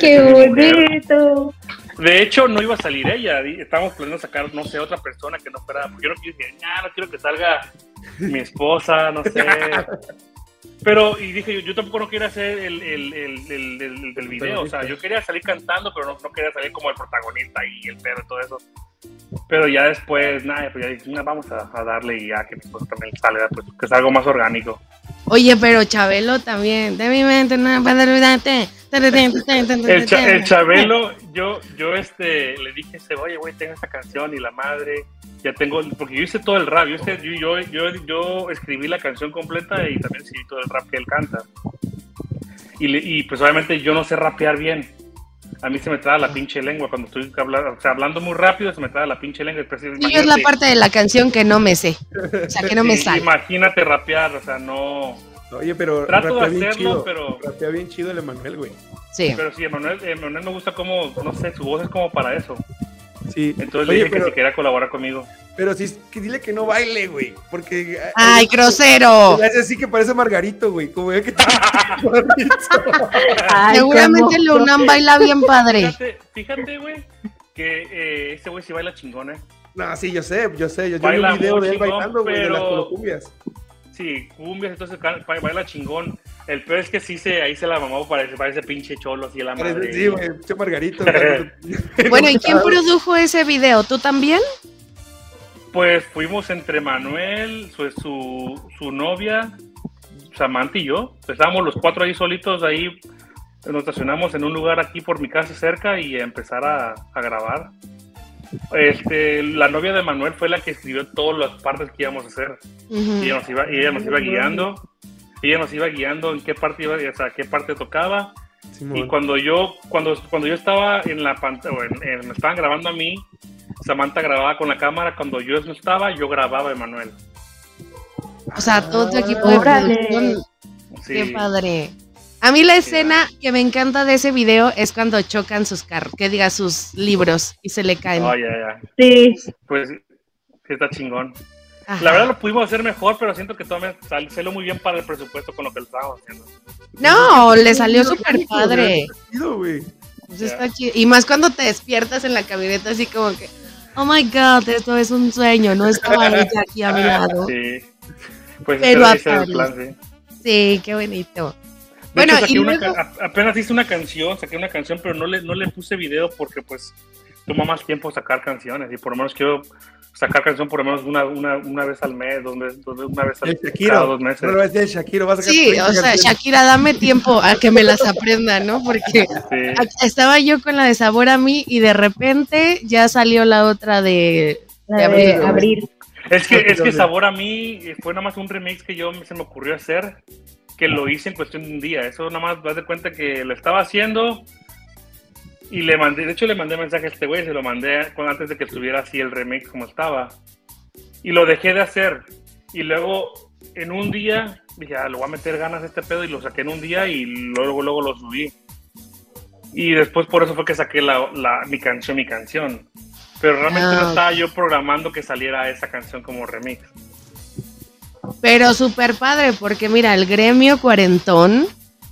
Qué bonito. De hecho, no iba a salir ella, estábamos planeando sacar, no sé, otra persona que no fuera, porque yo no quiero decir, "Nah, no quiero que salga mi esposa, no sé. Pero, y dije, yo, tampoco no quería hacer el, el, el, video, o sea, yo quería salir cantando, pero no, no quería salir como el protagonista y el pedo y todo eso. Pero ya después, nada, pues ya dije, "Nah, vamos a, a darle y ya que pues, también salga, pues que es algo más orgánico. Oye, pero Chabelo también. De mi mente, no puedo olvidarte. El, Cha- el Chabelo, yo, yo este, le dije, oye, güey, tengo esta canción y la madre, ya tengo, porque yo hice todo el rap, yo, hice- yo, yo, yo, yo escribí la canción completa y también escribí todo el rap que él canta. Y, y pues obviamente yo no sé rapear bien. A mí se me traba la pinche lengua cuando estoy hablando, o sea, hablando muy rápido, se me traba la pinche lengua. Y yo es la imagínate- parte de la canción que no me sé. O sea, que no me sí, sale. Imagínate rapear, o sea, no. Oye, pero Trato de rapea bien hacerlo, chido. pero- Rapea bien chido el Emanuel, güey. Sí. Pero sí, Emanuel, Emanuel me gusta como, no sé, su voz es como para eso. Sí. Entonces le Oye, dije pero, que si quería colaborar conmigo. pero sí, que dile que no baile, güey. Porque. ¡Ay, grosero! Es así que parece Margarito, güey. Como ve que Ay, Seguramente Unam baila bien padre. Fíjate, fíjate, güey, que eh, este güey sí baila chingón, ¿eh? No, sí, yo sé, yo sé. Yo, vi un video de él chingón, bailando, güey, de las colocumbias. Sí, cumbias, entonces baila chingón. El peor es que sí se, ahí se la mamó para ese, para ese pinche cholo, así la madre. Sí, güey, pinche Margarito. Bueno, ¿y quién produjo ese video? ¿Tú también? Pues fuimos entre Manuel, su, su, su novia, Samantha y yo. Estábamos los cuatro ahí solitos, ahí nos estacionamos en un lugar aquí por mi casa cerca y a empezar a, a grabar. Este, la novia de Manuel fue la que escribió todas las partes que íbamos a hacer. Ujú. Y ella nos iba, y ella nos iba guiando. Ella nos iba guiando en qué parte iba, o sea, qué parte tocaba. Simón. Y cuando yo, cuando, cuando yo estaba en la pantalla, me estaban grabando a mí, Samantha grababa con la cámara. Cuando yo no estaba, yo grababa a Emanuel. O sea, todo tu equipo de producción. Sí. Qué padre. A mí la escena que me encanta de ese video es cuando chocan sus carros, que diga sus libros y se le caen. Oh, ya, ya. Sí, Pues sí, está chingón. Ajá. La verdad lo pudimos hacer mejor, pero siento que todavía sal- salió muy bien para el presupuesto con lo que estábamos haciendo. No, le salió súper padre. Chido, güey. Pues está chido. Y más cuando te despiertas en la camioneta así como que, oh my god, esto es un sueño, no estaba ella aquí a mi lado. Sí. Pues Pero a plan, sí. Sí, qué bonito. De Bueno, hecho, saqué y una luego- apenas hice una canción, saqué una canción, pero no le, no le puse video porque pues toma más tiempo sacar canciones y por lo menos quiero sacar canción por lo menos una, una, una vez al mes, dos veces, dos una vez al Shakiro. dos meses. No lo ves el Shakiro, vas a Sí, 30 o sea, canciones. Shakira, dame tiempo a que me las aprenda, ¿no? Porque Sí. a- estaba yo con la de Sabor a mí y de repente ya salió la otra de... la De de abril. abril. Es que, es que. Sabor a mí fue nada más un remix que yo se me ocurrió hacer, que lo hice en cuestión de un día. Eso nada más, vas de cuenta que lo estaba haciendo y le mandé, de hecho le mandé mensaje a este güey, se lo mandé con- antes de que estuviera así el remix como estaba. Y lo dejé de hacer. Y luego en un día dije, ah, le voy a meter ganas a este pedo y lo saqué en un día y luego, luego lo subí. Y después por eso fue que saqué la, la- mi canción, mi canción. Pero realmente Ah, no estaba yo programando que saliera esa canción como remix. Pero súper padre, porque mira, el gremio cuarentón,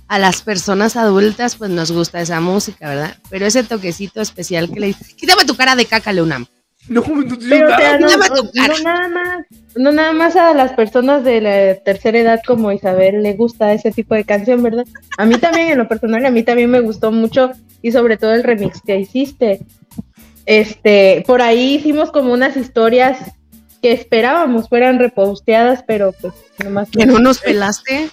a las personas adultas pues nos gusta esa música, ¿verdad? Pero ese toquecito especial que le dice, quítame tu cara de caca, Leonam. No, no, no, Pero, o sea, no, Quítame tu cara. no nada más, no nada más a las personas de la tercera edad como Isabel le gusta ese tipo de canción, ¿verdad? A mí también, en lo personal, a mí también me gustó mucho y sobre todo el remix que hiciste. Este, por ahí hicimos como unas historias que esperábamos fueran reposteadas, pero pues nomás Que no nos pelaste.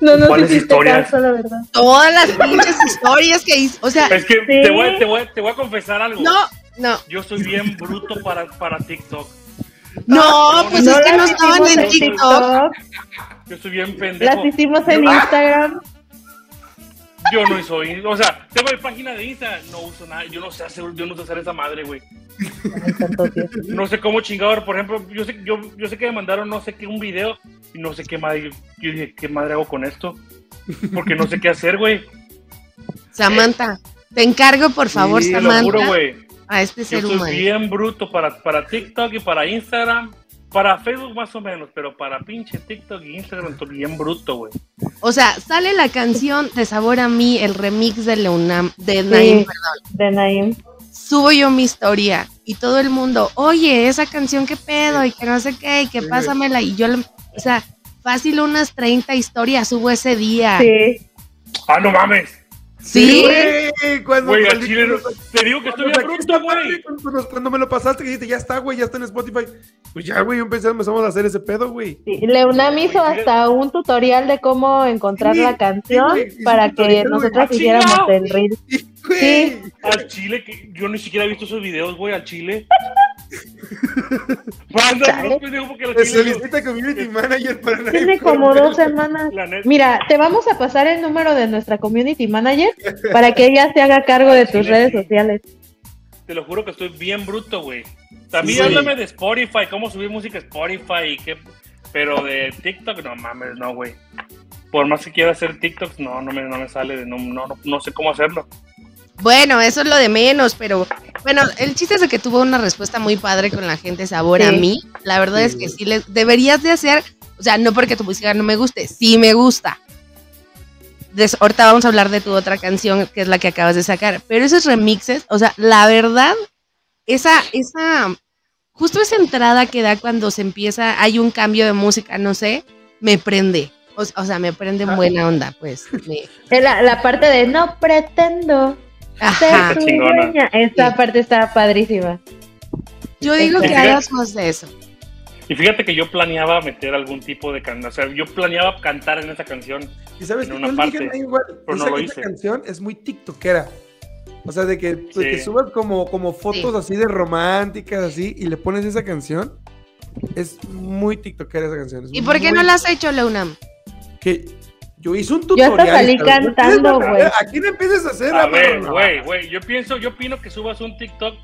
no nos ¿Cuáles hiciste historias? caso, la verdad. Todas las pinches historias que hizo. O sea, Es que te, voy, a- te, voy, te voy a confesar algo. no, no, Yo soy bien bruto para, para TikTok. no, pues es que las no estaban en TikTok. Yo soy bien las pendejo. hicimos en Yo- Instagram. Yo no soy. O sea, tengo mi página de Instagram. No uso nada. Yo no sé hacer, yo no sé hacer esa madre, güey. No sé cómo chingador. Por ejemplo, yo sé, yo, yo sé que me mandaron no sé qué, un video. Y no sé qué madre. Yo dije, ¿qué madre hago con esto? Porque no sé qué hacer, güey. Samantha, te encargo, por favor, Sí, Te lo Samantha, juro, güey. a este Yo ser soy humano. bien bruto para, para TikTok y para Instagram. Para Facebook más o menos, pero para pinche TikTok y Instagram estoy bien bruto, güey. O sea, sale la canción de Sabor a mí, el remix de Leonam, de Naim, Sí, de Naim. subo yo mi historia y todo el mundo, oye, esa canción qué pedo y que no sé qué, y que Sí. pásamela y yo, o sea, fácil unas 30 historias subo ese día. Sí. ¡Ah, no mames! Sí. Güey, cuando, Güey, al cuando- chile no- te digo que estoy bien bruto, güey. cuando- me lo pasaste, que dijiste, ya está, güey, ya está en Spotify. Pues ya, güey, empecé- empezamos a hacer ese pedo, güey. Sí, Leonam hizo hasta un tutorial de cómo encontrar Sí, la canción sí, para que tutorial, nosotros ¡Ah, hiciéramos el reel. Güey. Sí. Al chile, que yo ni siquiera he visto esos videos, güey, al chile. Pendejo, porque solicita community manager para nadie Tiene como dos semanas. Mira, te vamos a pasar el número de nuestra community manager para que ella se haga cargo de tus redes sí. sociales. Te lo juro que estoy bien bruto, güey. También Sí. háblame de Spotify, cómo subir música a Spotify y qué. Pero de TikTok, no mames, no, güey. Por más que quiera hacer TikTok, no, no me, no me sale, no, no, no sé cómo hacerlo. Bueno, eso es lo de menos, pero bueno, el chiste es de que tuvo una respuesta muy padre con la gente sabor a mí. La verdad es que sí les deberías de hacer, o sea, no porque tu música no me guste, sí me gusta. Des- ahorita vamos a hablar de tu otra canción, que es la que acabas de sacar, pero esos remixes, o sea, la verdad, esa, esa, justo esa entrada que da cuando se empieza, hay un cambio de música, no sé, me prende. O, o sea, me prende en buena onda, pues. me- la parte de no pretendo Ajá. Esta Sí. parte está padrísima. Yo digo que hagas más de eso. Y fíjate que yo planeaba meter algún tipo de canción, o sea, yo planeaba cantar en esa canción. Y sabes en que una parte, a igual, pero no esa, lo esa hice. canción es muy tiktokera. O sea, de que, pues, Sí. que subas como, como fotos así de románticas, así, y le pones esa canción. Es muy tiktokera esa canción. es ¿Y por qué muy- no la has hecho, Leunam? Que yo hice un Yo tutorial. hasta salí cantando, A güey. ¿A quién empiezas a hacer? A ver, güey, güey, yo pienso, yo opino que subas un TikTok,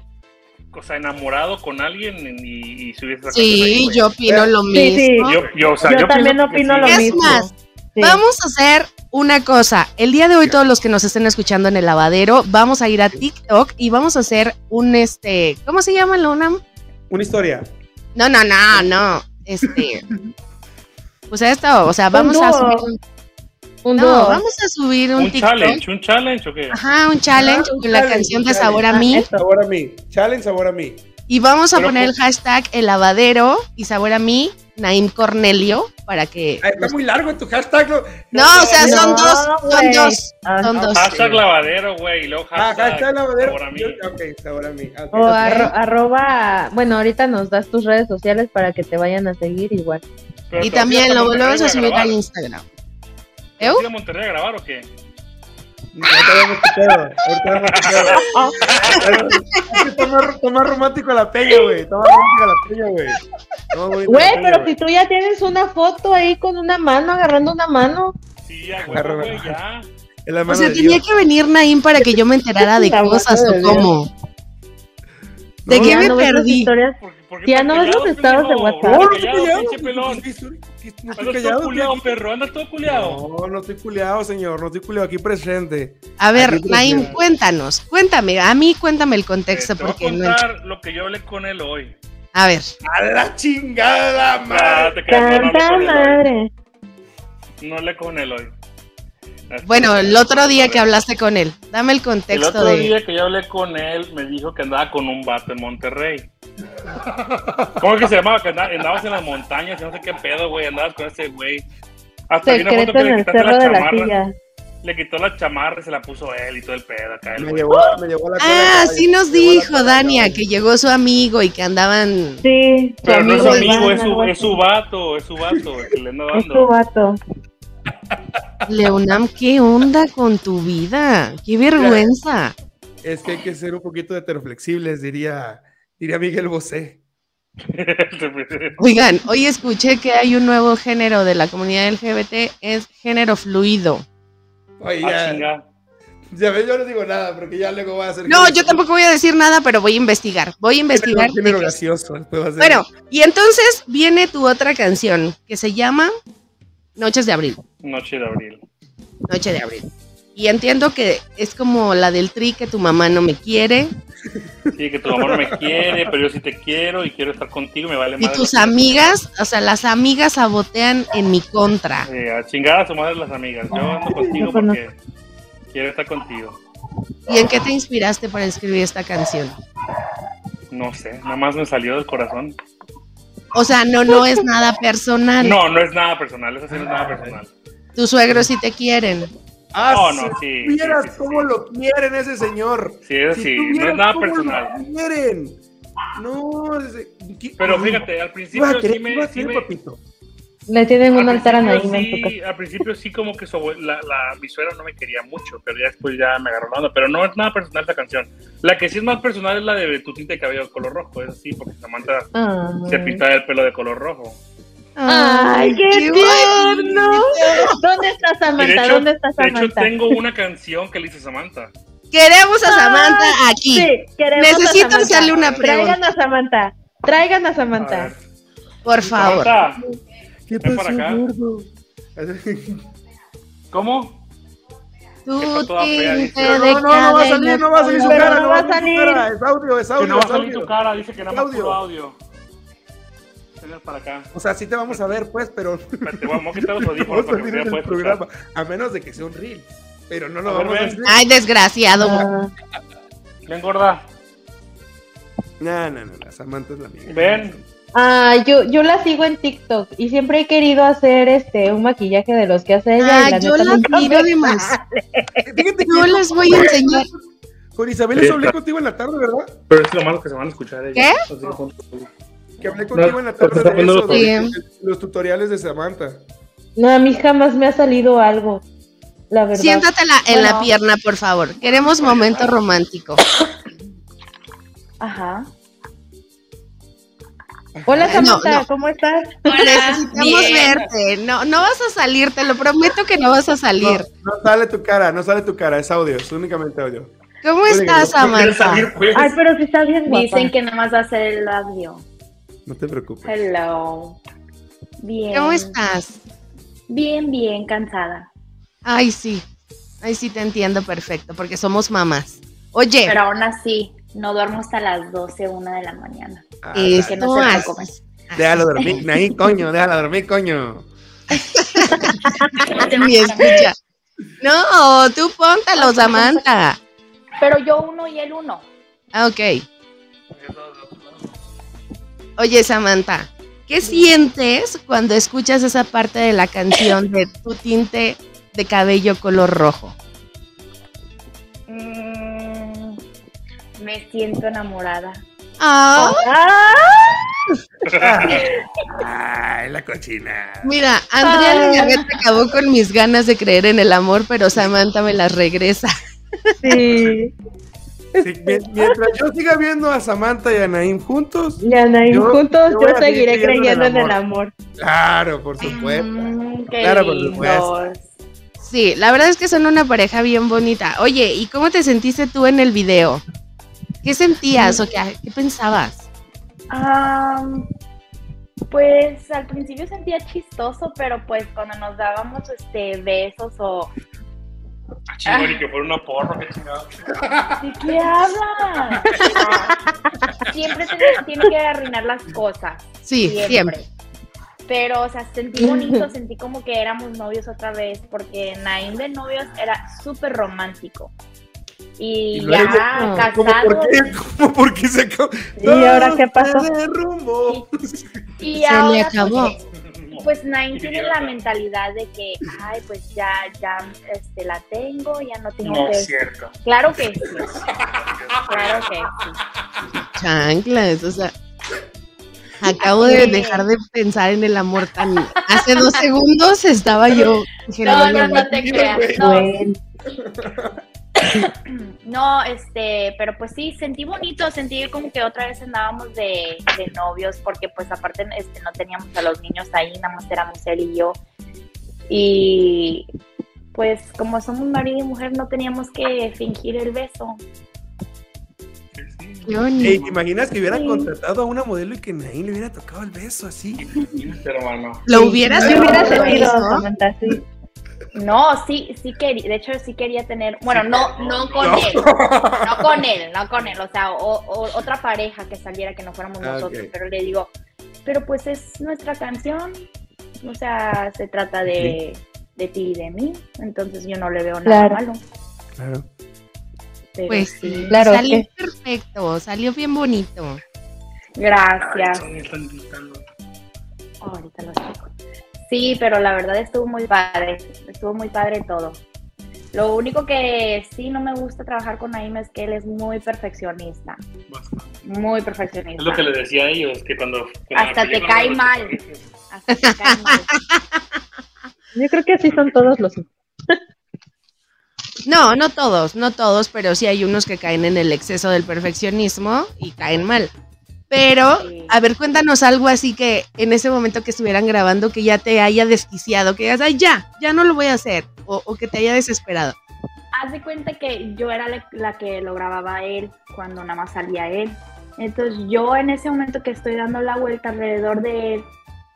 o sea, enamorado con alguien y, y subes ahí, Sí, yo opino lo Sí, sí. mismo. Yo, yo, o sea, Yo yo también opino sí. lo Es mismo. más, Sí. Vamos a hacer una cosa. El día de hoy, todos los que nos estén escuchando en el lavadero, vamos a ir a TikTok y vamos a hacer un este. ¿Cómo se llama, Leunam? Una historia. No, no, no, no. Este. Pues esto, o sea, vamos a subir un. Un No, dúo. vamos a subir un, Un TikTok. challenge, un challenge o qué? Ajá, un challenge Ah, un con la canción de Sabor a Ah, mí. Sabor a mí. Challenge, sabor a mí. Y vamos a Pero poner el pues- hashtag el lavadero y sabor a mí, Naim Cornelio, para que. Ah, está muy largo tu hashtag. ¿no? No, o sea, son No, dos, son dos, Ah, son dos. Hashtag lavadero, güey, Ah, hashtag, hashtag lavadero. sabor a mí. Yo- Ok, sabor a mí. O arro- arroba, bueno, ahorita nos das tus redes sociales para que te vayan a seguir igual. Pero Y también lo volvemos a subir al Instagram. ¿Te vas a ir a Monterrey a grabar o qué? Ahorita vemos qué pedo, ahorita vemos qué pedo. Es que Está más, está más romántico la peña, güey. Está más romántica la peña, güey. Güey, pero si tú ya tienes una foto ahí con una mano, agarrando una mano. Sí, ya, Agarra- güey, ya. La O mano sea, tenía Dios. que venir Naim para que yo me enterara de mano cosas de o cómo. ¿De No, qué Ya me no perdí? historias. ¿Por, por qué Ya no ves los estados de? WhatsApp. No, Anda no estoy callado, culiado. pinche pelón. ¿Qué estoy- qué- No estoy Andas todo callado. aquí. perro, andas todo culiado. No, no estoy culiado, señor. No estoy culiado. Aquí presente. A ver, Naim, cuéntanos, cuéntame, a mí cuéntame el Eh, contexto te voy a porque no. contar lo que yo hablé con él hoy. A ver, A la chingada, madre. Tanta con él hoy. madre. No hablé con él hoy. bueno, el otro día que hablaste con él, dame el El contexto otro de. día que yo hablé con él, me dijo que andaba con un vato en Monterrey. ¿Cómo es que se llamaba? Que andaba- andabas en las montañas y no sé qué pedo, güey. Andabas con ese güey. Hasta vi una foto Secreto que en le el quitaste cerro la de la chamarra. silla. Le quitó la chamarra y se la puso él y todo el pedo acá. El Me güey. llevó, me llevó a la Ah, de caballo, sí nos dijo Dania que llegó su amigo y que andaban. Sí, su Pero no es su amigo amigo, es su, es su vato, es su vato el que le anda Es su dando. vato. Leonam, ¿qué onda con tu vida? ¡Qué vergüenza! Es que hay que ser un poquito heteroflexibles, diría, diría Miguel Bosé. Oigan, hoy escuché que hay un nuevo género de la comunidad LGBT, es género fluido. Oye, Ah, ya, ves, yo no digo nada, porque ya luego voy a hacer. No, yo tampoco voy a decir nada, pero voy a investigar. Voy a investigar. Género, género gracioso. después Bueno, y entonces viene tu otra canción que se llama Noches de Abril. Noche de abril. Noche de Abril. Y entiendo que es como la del tri que tu mamá no me quiere Sí, que tu mamá no me quiere, pero yo sí te quiero y quiero estar contigo, me vale y madre. tus amigas, o sea, las amigas sabotean en mi contra. Eh, a chingar a su madre las amigas. Yo ando contigo porque quiero estar contigo. ¿Y en qué te inspiraste para escribir esta canción? No sé, nada más me salió del corazón. O sea, no, no es nada personal. No, no es nada personal, eso sí no es nada personal. Tus suegros sí te quieren. Ah, No, si no, sí, vieras sí, sí, cómo sí. lo quieren ese señor. Sí, eso Si sí, no es nada cómo lo personal. quieren. No, ese- ¿qué- Pero fíjate, al ¿qué principio querer, sí me. me- papito? Le tienen un al altar a Naim. Al principio sí como que su la, la, mi suegra no me quería mucho, pero ya después ya me agarró la onda. Pero no es nada personal esta canción. La que sí es más personal es la de tu tinta de cabello de color rojo, es así, porque Samantha se Ay, pinta el pelo de color rojo. Ay, qué tierno. ¿Dónde está Samantha? hecho, ¿Dónde está de hecho, Samantha? tengo una canción que le hice Samantha. Queremos a Samantha aquí. Sí, queremos a Necesito Samantha. hacerle una Traigan pregunta, a Samantha. Traigan a Samantha. por favor. Samantha, ¿Qué Ven para acá. gordo? ¿cómo? Tú No, de no, no, no va a salir, no va a salir su cara, no no va a salir su salir. cara. Es audio, es Que audio, no va a salir tu cara, dice que nada más Audio. audio. Para acá. O sea, sí te vamos a ver, pues, pero vamos a quitar los audífonos para que el menos de que sea un reel. Pero no lo A ver, vamos a hacer. Ay, desgraciado. Ah, Ven, gorda. No, no, no, la Samantha es la amiga. Ven. Ah, yo, yo la sigo en TikTok y siempre he querido hacer este un maquillaje de los que hace ella. y yo neta la demasiado. Fíjate que Yo les voy a enseñar. con Isabel eso hablé contigo en la tarde, ¿verdad? Pero es lo malo que se van a escuchar ellos. ¿Qué? Que hablé contigo en la tarde de eso, los- de los tutoriales de Samantha. No, a mí jamás me ha salido algo. La verdad. Siéntate la- en la pierna, por favor. Queremos momento romántico. Ajá. Hola No, Samantha, no. ¿cómo estás? Necesitamos Bien. verte. No, no vas a salir, te lo prometo que no vas a No, salir. no sale tu cara, no sale tu cara, es audio, es únicamente audio. ¿Cómo Oye, estás, no ¿Quieres Samantha? salir, pues? Ay, pero si está bien guapa. Dicen que nada más va a ser el audio. No te preocupes. Hello. Bien. ¿Cómo estás? Bien, bien, cansada. Ay, sí. Ay, sí, te entiendo perfecto, porque somos mamás. Oye, Pero aún así, no duermo hasta las 12, 1 de la mañana. Ah, que no se preocupen. Déjalo dormir, Naí, coño, déjala dormir, coño. Ni escucha. No, tú póntalo, Samantha. Pero yo uno y él uno. Ah, Ok. Oye, Samantha, ¿qué sientes cuando escuchas esa parte de la canción de tu tinte de cabello color rojo? Mm, me siento enamorada. Ah, Ay, la cochina. mira, Andrea Legarreta acabó con mis ganas de creer en el amor, pero Samantha me las regresa. Sí. Mientras yo siga viendo a Samantha y a Naim juntos, Ya, Naim, Yo- juntos yo a seguiré creyendo en en el amor. claro, por supuesto. Mm, qué Claro, por supuesto. Sí, la verdad es que son una pareja bien bonita. Oye, ¿y cómo te sentiste tú en el video? ¿Qué sentías o qué, qué pensabas? Pues al principio sentía chistoso, pero pues cuando nos dábamos este besos o Ah, chingón, y que fuera una porra, qué chingado. ¿de qué hablan? siempre tiene, tiene que arruinar las cosas. Sí, siempre. Pero, o sea, sentí bonito, sentí como que éramos novios otra vez, porque Naim de novios era súper romántico. Y, Y luego, ya ¿Cómo casado, por qué? ¿Cómo por qué se acabó? ¿Y ahora qué pasó? Se derrumbó. y Se le ahora acabó. pues, pues Naim tiene la mentalidad de que, ay, pues ya, ya este, la tengo, ya no tengo No que... es cierto. Claro que sí. Claro que sí. Chanclas, o sea. Acabo de dejar de pensar en el amor tan. Hace dos segundos estaba yo. No, no, hablar. no te creas. No, No, este, pero pues sí, sentí bonito, sentí como que otra vez andábamos de, de novios, porque pues aparte este, no teníamos a los niños ahí, nada más éramos él y yo. Y pues como somos marido y mujer no teníamos que fingir el beso. ¿te imaginas que hubiera Sí. contratado a una modelo y que Naim le hubiera tocado el beso así? Pero bueno. Lo hubieras sí. No, sí, sí quería, de hecho sí quería tener, bueno, no, no con él, no con él, no con él, o sea, o- o- otra pareja que saliera que no fuéramos Ah, nosotros, pero le digo, pero pues es nuestra canción, o sea, se trata de, de ti y de mí, entonces yo no le veo nada Claro. malo. Claro. Pero Pues sí, Claro, salió que- perfecto, salió bien bonito. gracias. Ay, están gritando. Ahorita lo. Sí, pero la verdad estuvo muy padre, estuvo muy padre todo. Lo único que sí no me gusta trabajar con Naim es que él es muy perfeccionista. Muy perfeccionista. Es lo que les decía a ellos, que cuando... cuando Hasta te cae mal. Hasta te cae mal. Yo creo que así son todos los. No, no todos, no todos, pero sí hay unos que caen en el exceso del perfeccionismo y caen mal. Pero, Sí. a ver, cuéntanos algo así que en ese momento que estuvieran grabando que ya te haya desquiciado, que digas, ay, ya, ya no lo voy a hacer, o, o que te haya desesperado. Haz de cuenta que yo era la, la que lo grababa él cuando nada más salía él. Entonces yo en ese momento que estoy dando la vuelta alrededor de él,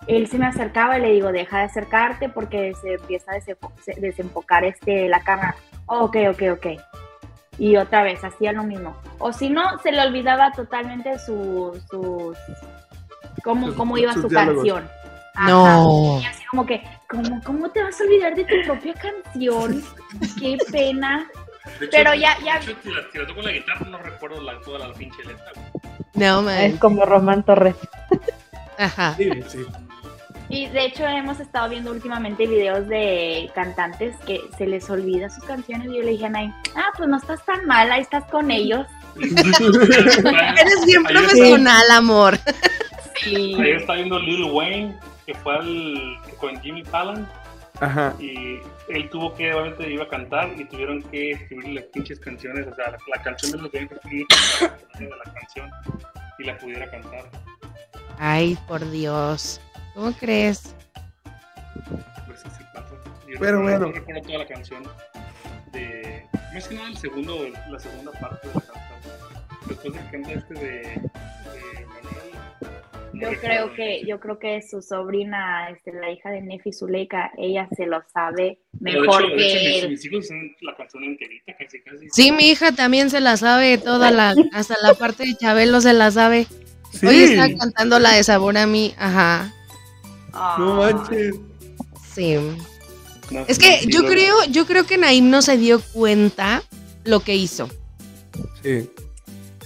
él se me acercaba y le digo, deja de acercarte porque se empieza a desenfo- se- desenfocar este, la cámara. Oh, ok, ok, ok. Y otra vez, hacía lo mismo. O si no, se le olvidaba totalmente su, sus... Cómo, cómo iba su diálogos. canción. Ajá. No. Y así como que, ¿cómo, ¿cómo te vas a olvidar de tu propia canción? Qué pena. Hecho, Pero ya- ya- de hecho, si la, si la toco en la guitarra, no recuerdo la, toda la pinche letra. No, Es man. como Román Torres. Ajá. Sí, sí. Y de hecho hemos estado viendo últimamente videos de cantantes que se les olvida sus canciones y yo le dije a Nay, ah, pues no estás tan mal, ahí estás con ellos. Eres bien Ayer- profesional, amor. Sí. Ayer estaba viendo Lil Wayne, que fue al, con Jimmy Fallon, Ajá. y él tuvo que, obviamente, iba a cantar y tuvieron que escribir las pinches canciones, o sea, la, la canción de los que escribir de la canción y la pudiera cantar. Ay, por Dios. ¿Cómo crees? Pues así pasa. Yo Pero no, bueno. no recuerdo toda la canción de, más que nada el segundo, la segunda parte de la canción. Después del canta este de, de Manuel. no Yo creo que, yo creo que su sobrina, este, la hija de Nefi Zuleika, ella se lo sabe mejor hecho, hecho, que mis, él. mis hijos saben la canción enterita, casi casi. Sí, mi hija también se la sabe toda la, hasta la parte de Chabelo se la sabe. Sí. Hoy está cantando la de sabor a mí, ajá. No Ay, manches. Sí. No, Es que sí, yo creo, yo creo que Naim no se dio cuenta lo que hizo. Sí.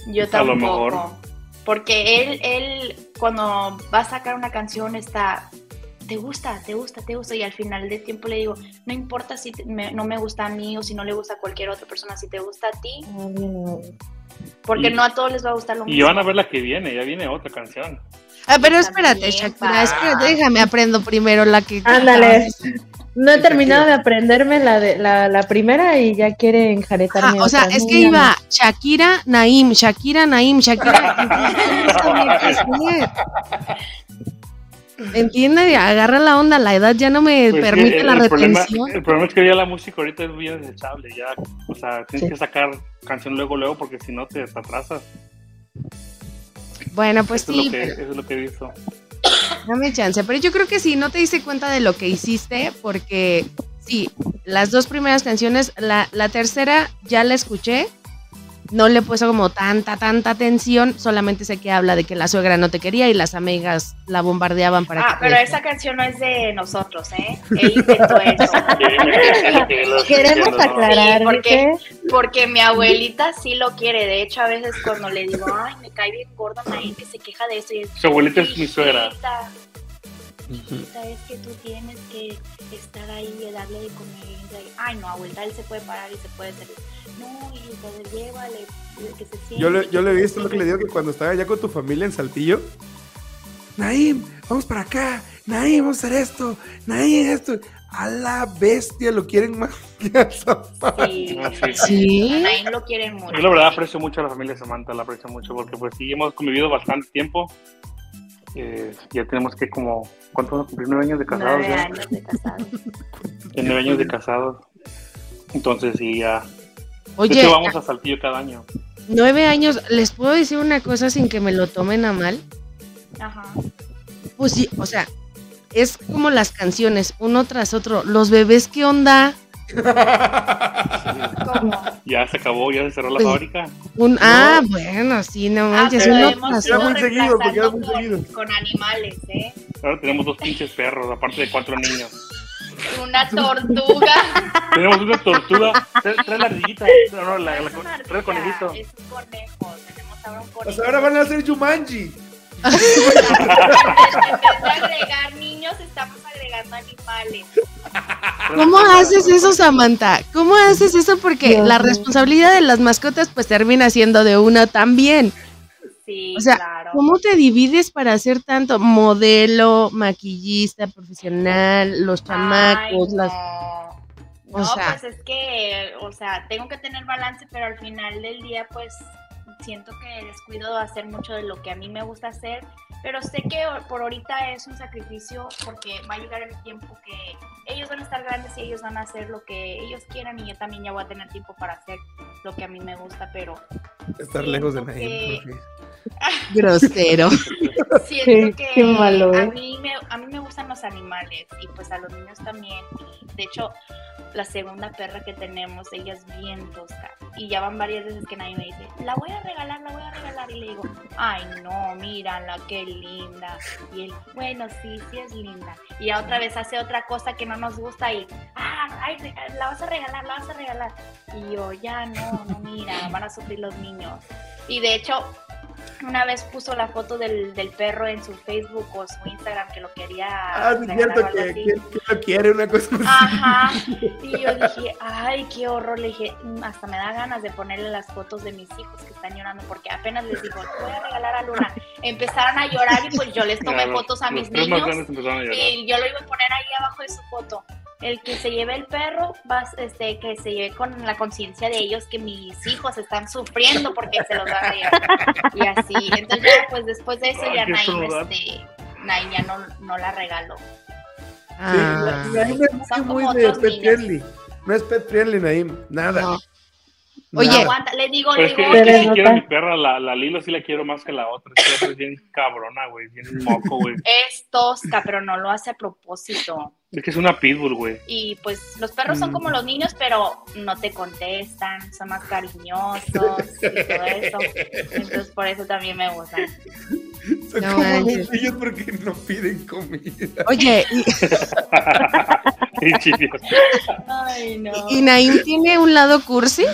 Yo A lo tampoco. mejor. Porque él, él, cuando va a sacar una canción, está. Te gusta, te gusta, te gusta. Y al final del tiempo le digo, no importa si te- me- no me gusta a mí o si no le gusta a cualquier otra persona, si te gusta a ti, porque Y- no a todos les va a gustar lo Y mismo. van a ver la que viene, ya viene otra canción. Ah, pero espérate, Shakira, espérate, déjame aprendo primero la que. Ándale. No he terminado de aprenderme la, de, la, la primera y ya quiere enjaretarme. Ajá, o sea, es que iba Shakira, Naim, Shakira, Naim, Shakira. Entiende, agarra la onda, la edad ya no me Pues, permite el, la el problema, retención. el problema es que ya la música ahorita es bien desechable, ya, o sea, tienes que sacar canción luego, luego, porque si no te, te atrasas. Bueno, pues eso, sí, es lo que, eso es lo que visto. dame chance. Pero yo creo que sí, no te diste cuenta de lo que hiciste, porque sí, las dos primeras canciones, la, la tercera ya la escuché. No le he puesto como tanta, tanta atención. Solamente sé que habla de que la suegra no te quería y las amigas la bombardeaban para Ah, que. pero esa canción no es de nosotros, ¿eh? Él inventó eso. Queremos aclarar Sí, porque-. Porque mi abuelita sí lo quiere. De hecho, a veces cuando le digo, ay, me cae bien gordo Naim, que se queja de eso. Y es, Su abuelita es mi suegra. "Hijita, hijita, es que tú tienes que estar ahí y darle de comer. Y, Ay, no, abuelita, él se puede parar y se puede salir. No, hijita, llévale, que se siente. Yo le, yo le he visto lo que le digo que cuando estaba allá con tu familia en Saltillo. Naim, vamos para acá. Naim, vamos a hacer esto. Naim, esto. A la bestia lo quieren más que a Ah, sí. Sí. a Naim lo quieren mucho. Yo la verdad aprecio mucho a la familia Samantha, la aprecio mucho porque pues sí hemos convivido bastante tiempo. Eh, ya tenemos que como, ¿cuánto vamos a cumplir? Nueve años de casados Nueve ya. años de casado. Ya nueve años de casados. Entonces sí, ya. De Oye, hecho vamos a Saltillo cada año. nueve años, ¿les puedo decir una cosa sin que me lo tomen a mal? Ajá. Pues sí, o sea, es como las canciones, uno tras otro. Los bebés, ¿qué onda? ¿Cómo? Ya se acabó, ya se cerró la Pues, fábrica. Un, ah, bueno, sí, no Ah, manches, uno Ya ido muy seguido, porque muy reemplazando seguido. con, con animales, ¿eh? Ahora tenemos dos pinches perros, aparte de cuatro niños. Una tortuga. Tenemos una tortuga. Trae, la ardillita. No, no, la, la, Es una trae el conejito. Es un conejo. Tenemos ahora un conejo. Pues ahora van a hacer Jumanji. Agregar niños, estamos agregando animales. ¿Cómo haces eso, Samantha? ¿Cómo haces eso? Porque Dios la responsabilidad de las mascotas pues termina siendo de una también. Sí, O sea, claro. ¿Cómo te divides para hacer tanto modelo, maquillista, profesional, los chamacos, Ay, las... no. o No, sea- pues es que, o sea, tengo que tener balance, pero al final del día, pues siento que descuido hacer mucho de lo que a mí me gusta hacer, pero sé que por ahorita es un sacrificio porque va a llegar el tiempo que ellos van a estar grandes y ellos van a hacer lo que ellos quieran y yo también ya voy a tener tiempo para hacer lo que a mí me gusta, pero Estar lejos de que- por fin. Grosero. siento Qué- que qué malo, a ¿eh? mí me a mí me gustan los animales y pues a los niños también. Y de hecho la segunda perra que tenemos ella es bien tosca. Y ya van varias veces que nadie me dice la voy a regalar la voy a regalar y le digo ay no mírala qué linda y él bueno sí sí es linda y ya otra vez hace otra cosa que no nos gusta y ah ay, la vas a regalar la vas a regalar y yo ya no no mira van a sufrir los niños y de hecho una vez puso la foto del, del perro en su Facebook o su Instagram que lo quería Ah, es cierto que, así. que- que lo quiere, una cosa así. Ajá. Y yo dije, ay, qué horror. Le dije, "Mm, hasta me da ganas de ponerle las fotos de mis hijos que están llorando, porque apenas les digo, voy a regalar a Luna. Empezaron a llorar y pues yo les tomé Claro, fotos a mis niños y yo lo iba a poner ahí abajo de su foto. El que se lleve el perro, vas, este, que se lleve con la conciencia de ellos que mis hijos están sufriendo porque se los van a llevar. Y así. Entonces ya, pues después de eso Ay, ya Naim, este, Naim ya no, no la regaló. Ah, Sí, Naim es muy, Son muy como de pet friendly. No es pet friendly, Naim. Nada. No. Oye, Aguanta, le digo, Pero le es que, digo, es que no quiero a mi perra, la, la Lilo sí la quiero más que la otra. Esta otra es bien cabrona, güey, bien moco, güey. es tosca, pero no lo hace a propósito. Es que es una pitbull, güey. Y pues los perros son Mm. como los niños, pero no te contestan, son más cariñosos y todo eso. Entonces por eso también me gustan. Son No como manches. los niños porque no piden comida. oye, y. Ay, no. y Naim tiene un lado cursi.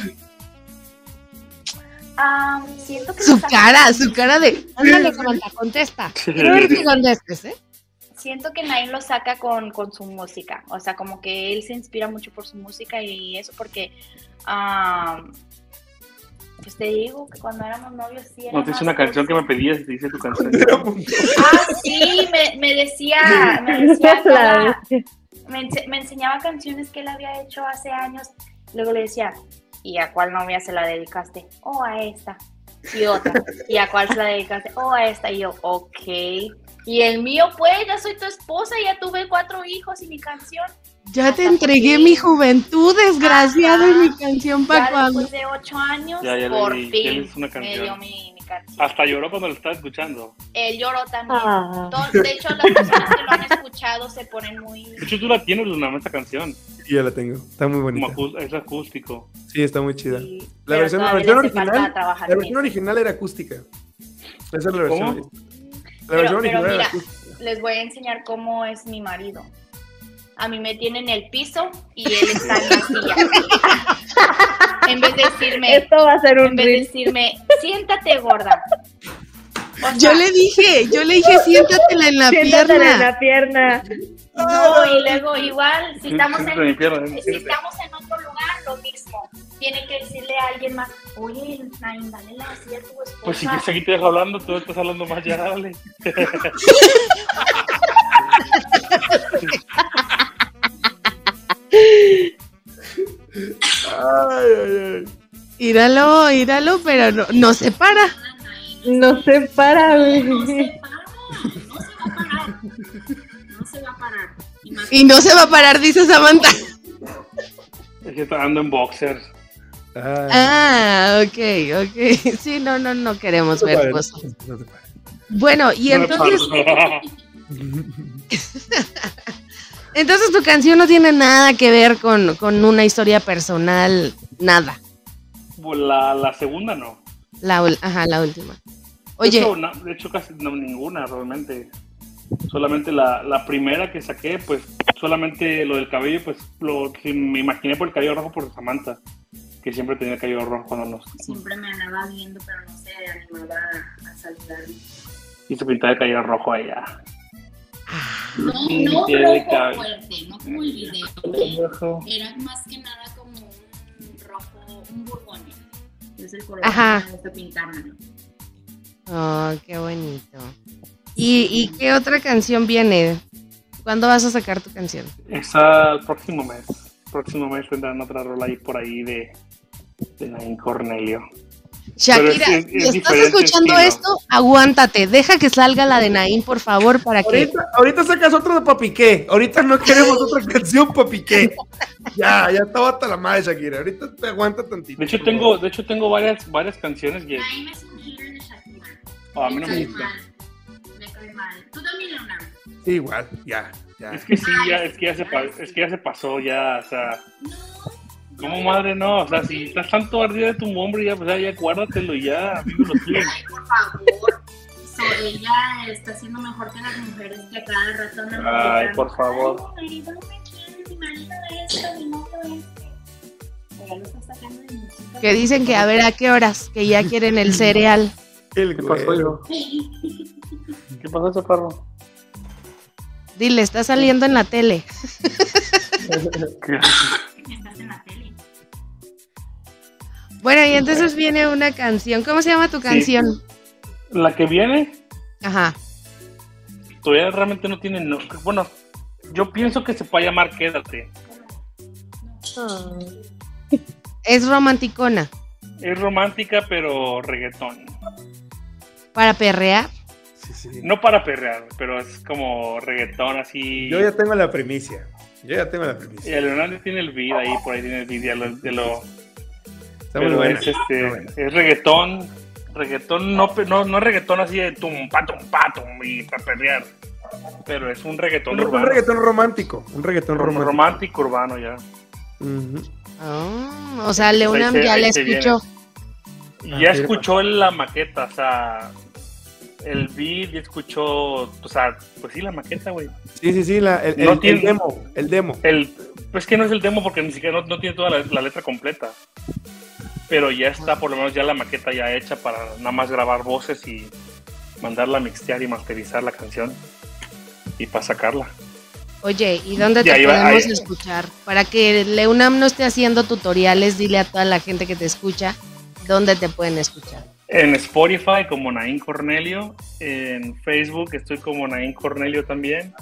Ah, siento que Su cara, su cara de. Ándale, contesta. Ver que contestes, ¿eh? Siento que Naim lo saca con, con su música. O sea, como que él se inspira mucho por su música y eso porque. ah, pues te digo que cuando éramos novios sí era No, tienes más una canción que me pedías y te dice tu canción. Ah, sí, me, me decía, me decía cada- me enseñaba canciones que él había hecho hace años. Luego le decía, ¿y a cuál novia se la dedicaste? Oh, a esta. Y otra. ¿Y a cuál se la dedicaste? Oh, a esta. Y yo, ok. Y el mío, pues, ya soy tu esposa, ya tuve cuatro hijos y mi canción. Ya te entregué mi juventud, desgraciado, y mi canción para Ya cuando. después de ocho años, Ya, ya por fin una me dio mi, mi canción. Hasta lloró cuando lo estaba escuchando. Él lloró también. Ah. De hecho, las personas que lo han escuchado se ponen muy... De hecho, tú la tienes, Luna, esta canción. Sí, ya la tengo. Está muy bonita. es acústico. Sí, está muy chida. Sí, La versión, la original, la versión original era acústica. Esa es la versión. ¿Cómo? Pero, mira, les voy a enseñar cómo es mi marido. A mí me tiene en el piso y él está en la silla. en vez de decirme, Esto va a ser en un vez de decirme, siéntate gorda. O Yo le dije, yo le dije, siéntatela en la Siéntate pierna. en la pierna. No, y luego igual, si estamos en, en si estamos en otro lugar, lo mismo. Tiene que decirle a alguien más, oye, Naim, dale la silla a tu esposa. Pues si quieres aquí te dejo hablando, tú estás hablando más ya, dale. Ay, ay, ay. Íralo, íralo, pero no, no se para. No se para, güey. No se para, no se va a parar. No se va a parar. Imagínate. Y no se va a parar, dice Samantha. Es que está ando en boxers. Ay. Ah, ok, ok. Sí, no, no, no queremos No ver cosas. no. Bueno, y No entonces, entonces tu canción no tiene nada que ver con, con una historia personal, nada. la, la segunda no. La, ajá, la última. De Oye, hecho, no- de hecho, casi no, ninguna realmente. Solamente la, la primera que saqué, pues solamente lo del cabello, pues lo que me imaginé por el cabello rojo por Samantha, que siempre tenía el cabello rojo cuando nos Siempre me andaba viendo, pero no se animaba a saludar. hizo pintar el cabello rojo a ella. ah, No, no tiene rojo fuerte, no como el video. ¿eh? Rojo. Era más que nada como un rojo, un burgonia. Es el color Ajá. que me gusta pintarme. Oh, qué bonito. ¿Y, ¿Y qué otra canción viene? ¿Cuándo vas a sacar tu canción? Esa el próximo mes. Próximo mes tendrán otra rola ahí por ahí de, de Nain Cornelio. Shakira, Pero es- es- si es estás escuchando estilo. esto, aguántate. Deja que salga la de Naín, por favor, para que. Ahorita, ahorita sacas otro de Papiqué. Ahorita no queremos otra canción Papiqué. Ya, ya estaba hasta la madre, Shakira. Ahorita te aguanta tantito. De hecho tengo, de hecho tengo varias, varias canciones que Naim es un hater de Shakira. oh, a mí no me cae gusta. mal. Me cae mal. Tú también, Leonardo. Sí, igual, ya, ya. Es que sí, ya, es que ya se pa- es que ya se pasó, ya, o sea, ¿cómo madre no? O sea, si estás tanto ardida de tu hombre, ya, pues ya, ya guárdatelo y ya, vive lo tuyo. Por favor. So, ella está siendo mejor que las mujeres que a cada rato Ay, por favor. Que dicen que a ver a qué horas, que ya quieren el cereal. El ¿Qué pasó, yo? ¿Qué pasó, chaparro? Dile, está saliendo en la tele. ¿Qué? Estás en la tele. Bueno, y entonces viene una canción. ¿Cómo se llama tu canción? La que viene, Ajá. todavía realmente no tiene, no, bueno, yo pienso que se puede llamar Quédate. Es romanticona. Es romántica, pero reggaetón. Para perrear. Sí, sí. No para perrear, pero es como reggaetón así. Yo ya tengo la primicia. Yo ya tengo la Y primicia. el Leonardo tiene el beat ahí, por ahí tiene el beat de lo, de lo- Está muy pero buena. es este, buena. es reggaetón, reggaetón no, no, no es reggaetón así de tumpa, tumpa, tum y para perrear, pero es un reggaetón Un, un urbano, reggaetón romántico. Un reggaetón rom- romántico. romántico urbano ya. Ah, o sea, Leonam ya la escuchó. Y Ah, ya sí, escuchó la maqueta, o sea, el beat, ya escuchó, o sea, pues sí, la maqueta, güey. Sí, sí, sí, la- el, No el- tiene- el demo. El demo. El, pues que no es el demo porque ni siquiera no, no tiene toda la, la letra completa. Pero ya está, por lo menos ya la maqueta ya hecha para nada más grabar voces y mandarla a mixtear y masterizar la canción. Y para sacarla. Oye, ¿y dónde te podemos escuchar? Para que Leonam no esté haciendo tutoriales, dile a toda la gente que te escucha dónde te pueden escuchar. En Spotify como Nain Cornelio. En Facebook estoy como Nain Cornelio también.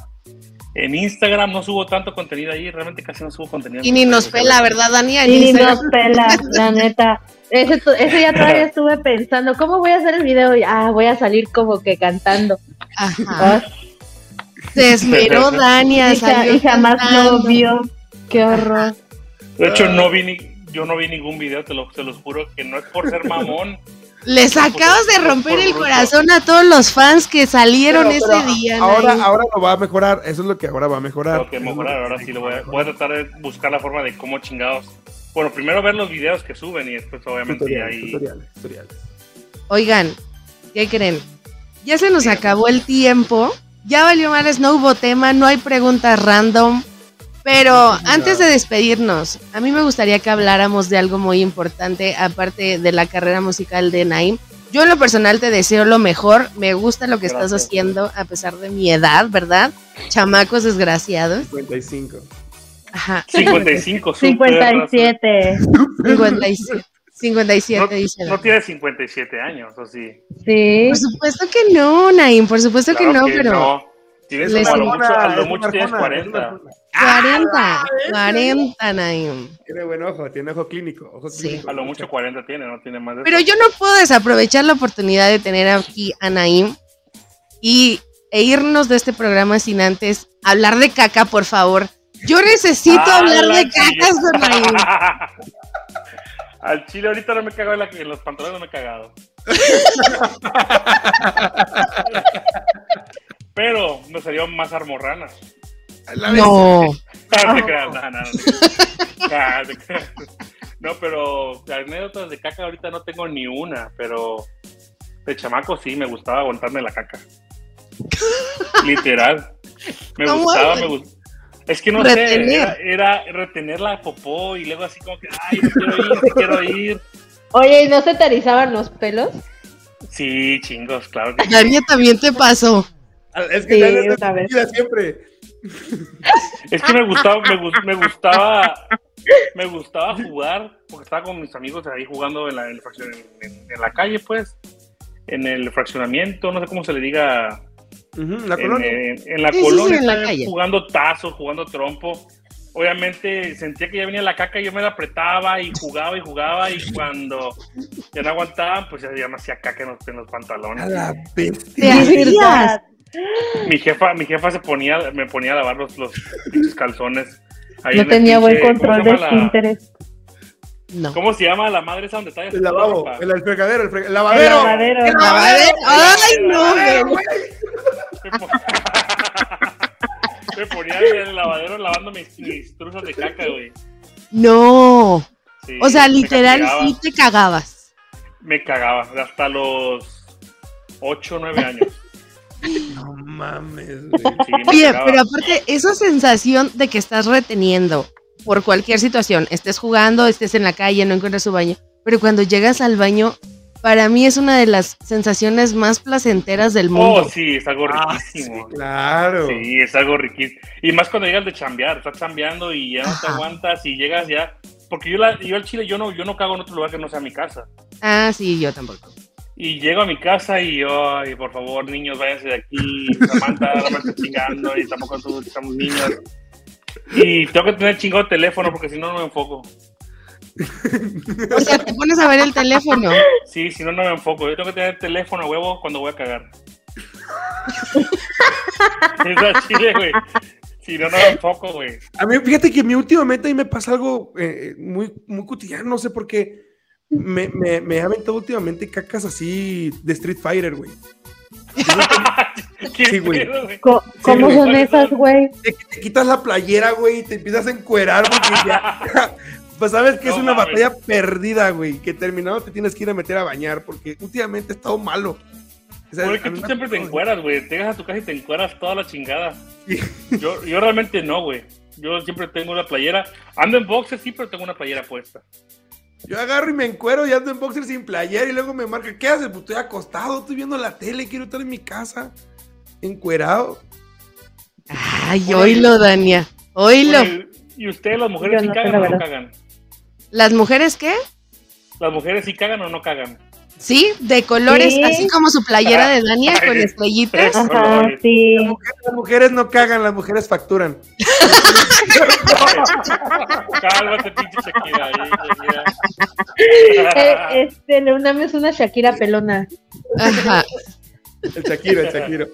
En Instagram no subo tanto contenido ahí, realmente casi no subo contenido. Y ni nos pela, ¿verdad, Dani? Y ni Instagram. nos pela, la neta. Ese, ya todavía estuve pensando, ¿cómo voy a hacer el video? Ah, voy a salir como que cantando. Ajá. Ah, Se esmeró Dania, y, ja- salió y jamás cantando. lo vio. Qué horror. De hecho, no vi ni, yo no vi ningún video, te lo, te los juro, que no es por ser mamón. Les acabas de romper el corazón a todos los fans que salieron Pero- ese pero día. Ahora, ahora lo va a mejorar. Eso es lo que ahora va a mejorar. Tengo que mejorar, ahora sí lo voy a, voy a tratar de buscar la forma de cómo chingados. Bueno, primero ver los videos que suben y después obviamente ya Tutoriales, ahí. tutoriales, tutoriales. Oigan, ¿qué creen? Ya se nos acabó el tiempo. Ya valió no hubo tema, no hay preguntas random. Pero antes de despedirnos, a mí me gustaría que habláramos de algo muy importante, aparte de la carrera musical de Naim. Yo en lo personal te deseo lo mejor, me gusta lo que estás haciendo a pesar de mi edad, ¿verdad? Chamacos desgraciados. 55. Ajá, 55, súper 57. 57, 57 No, dice. no tiene 57 años, o sí. Sí. Por supuesto que no, Naim, por supuesto que no, pero... no. Tienes como a lo mucho, a lo mucho tienes arjona, es 40. una arjona. 40, 40, Naim. Tiene buen ojo, tiene ojo clínico. Ojo Sí. clínico. A lo mucho 40 tiene, no tiene más de Pero eso. yo no puedo desaprovechar la oportunidad de tener aquí a Naim y, e irnos de este programa sin antes hablar de caca, por favor. Yo necesito Ah, hablar la de cacas con Naim. Al chile ahorita no me he cagado en, la- en los pantalones, no me he cagado. Pero me salió más armorrana. La No, No te creas, no, no, no. Ah, te creas. No, pero anécdotas de caca ahorita no tengo ni una, pero de chamaco sí, me gustaba aguantarme la caca. Literal. Me ¿Cómo gustaba, me gustaba. Es que no Retener. sé, era, era retener la popó y luego así como que, ay, no quiero ir, no quiero ir. Oye, ¿y no se te erizaban los pelos? Sí, chingos, claro que sí. También te pasó. Es que Sí, una vez. vida siempre. Es que me gustaba, me, me gustaba, me gustaba jugar, porque estaba con mis amigos ahí jugando en la, en la calle, pues, en el fraccionamiento, no sé cómo se le diga, la en, colonia. en- en la Sí, sí, sí, colonia, la calle. jugando tazos, jugando trompo. Obviamente sentía que ya venía la caca y yo me la apretaba y jugaba y jugaba y cuando ya no aguantaban, pues ya, me hacía caca en los, en los A pantalones. la Te bestia. Mi jefa, mi jefa se ponía, me ponía a lavar los, calzones. ahí No tenía buen pinche- ¿cómo control de esfínteres. No. ¿Cómo se llama la madre esa donde está? El lavabo, el, el fregadero, el, frega- el El lavadero. lavadero. El Lavadero. Ay, no, lavadero, güey. Me pon- Me ponía en el lavadero lavando mis, mis truzas de caca, güey. No. Sí, O sea, literal, sí te cagabas. Me cagaba hasta los 8 o 9 años. No mames, güey. Sí, Oye, pero aparte, esa sensación de que estás reteniendo por cualquier situación, estés jugando, estés en la calle, no encuentras su baño, pero cuando llegas al baño, para mí es una de las sensaciones más placenteras del mundo. Oh, sí, es algo Ah, riquísimo. sí, claro. Sí, es algo riquísimo. Y más cuando llegas de chambear, estás chambeando y ya no te Ajá. aguantas y llegas ya. Porque yo, la, yo al chile, yo no, yo no cago en otro lugar que no sea mi casa. Ah, sí, yo tampoco. Y llego a mi casa y yo, ay, por favor, niños, váyanse de aquí. Samantha, no me estés chingando y tampoco tú, estamos niños. Y tengo que tener chingado teléfono porque si no, no me enfoco. O sea, te pones a ver el teléfono. Sí, si no, no me enfoco. Yo tengo que tener teléfono huevo cuando voy a cagar. es chile, güey. Si no, no me enfoco, güey. A mí, fíjate que a mí últimamente ahí me pasa algo eh, muy, muy cotidiano, no sé por qué. Me, me, me he aventado últimamente cacas así de Street Fighter, güey. ¿Qué Sí, güey. ¿Cómo güey. son esas, güey? Te, te quitas la playera, güey, y te empiezas a encuerar porque ya. Pues sabes que es una mames. batalla perdida, güey. Que terminado te tienes que ir a meter a bañar porque últimamente he estado malo. O sea, Güey, a que mí tú me- siempre te encueras, güey. Te llegas a tu casa y te encueras toda la chingada. Sí. Yo, yo realmente no, güey. Yo siempre tengo una playera. Ando en boxer, sí, pero tengo una playera puesta. Yo agarro y me encuero y ando en boxer sin playera y luego me marca, ¿qué haces? Pues estoy acostado, estoy viendo la tele, quiero estar en mi casa, encuerado. Ay, oílo, Dania. Oílo. ¿Y ustedes, las mujeres, Yo sí no cagan o no cagan? ¿Las mujeres qué? ¿Las mujeres sí cagan o no cagan? Sí, de colores, Sí. así como su playera de Dania con estrellitas. Ajá, sí. Las mujeres, las mujeres no cagan, las mujeres facturan. Cálmate, pinche Shakira. Eh, este, Leonam es una Shakira pelona. Ajá. El Shakiro, el Shakiro.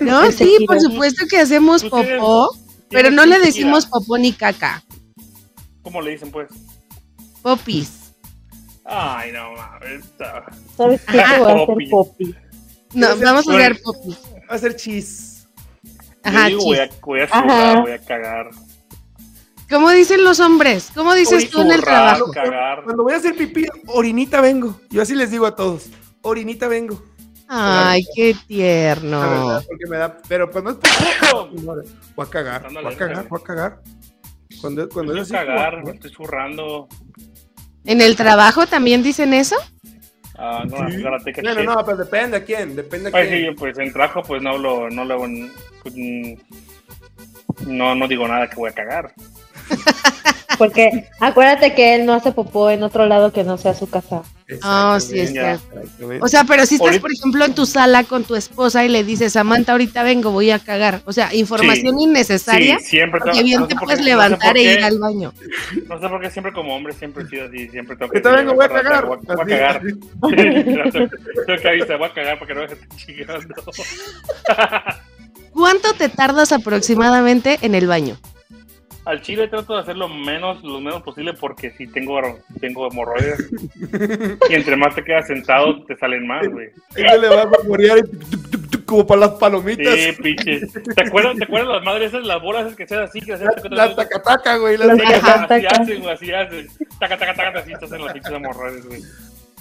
No, El sí, Shakira. por supuesto que hacemos tienes- popó, pero tienes no le decimos popó ni caca. ¿Cómo le dicen, pues? Popis. Ay, no mames. ¿Sabes qué? Te voy a hacer Poppy. popi. No, ser vamos a hacer popis. Va a ser chis. Ajá, Yo digo, voy a, chis. voy a sudar, Ajá. voy a cagar. ¿Cómo dicen los hombres? ¿Cómo dices Voy a tú en el zurrar, trabajo? cagar. Cuando voy a hacer pipí, orinita vengo. Yo así les digo a todos, orinita vengo. Ay, qué La tierno. verdad, porque me da, pero pues no es por... Voy a cagar, voy a cagar, voy a cagar. Cuando, cuando Voy a es así, cagar, me estoy zurrando. ¿En el trabajo también dicen eso? Ah, no, Sí. que shit. no, pero depende a quién, depende a Pues quién. sí, pues en trabajo pues no lo, no lo, pues, no, no digo nada que voy a cagar. Porque acuérdate que él no hace popó en otro lado que no sea su casa. Ah, sí, es. O sea, pero si estás, Ahorita- por ejemplo, en tu sala con tu esposa y le dices, Samantha, ahorita vengo, voy a cagar. O sea, información innecesaria. Sí, siempre Porque bien no te puedes qué- no sé levantar e ir al baño. No sé por qué siempre como hombre siempre he sido así, siempre tengo Ahorita vengo, voy a cagar. Voy a, voy a Así. cagar. Sí, tengo que avisar, voy a cagar para que no me chingando. ¿Cuánto te tardas aproximadamente en el baño? Al chile trato de hacer lo menos, lo menos posible porque si tengo, tengo hemorroides. y entre más te quedas sentado, te salen más, güey. Ella le va a y tuc, como para las palomitas. Sí, pinche. ¿Te acuerdas, ¿Te acuerdas las madres esas, las bolas esas que sean así? Que hacen La, la tacataca, güey. la Las Sí, taca- taca- así hacen, güey, así hacen. Taca, taca, taca, así estás en las pinches hemorroides, güey.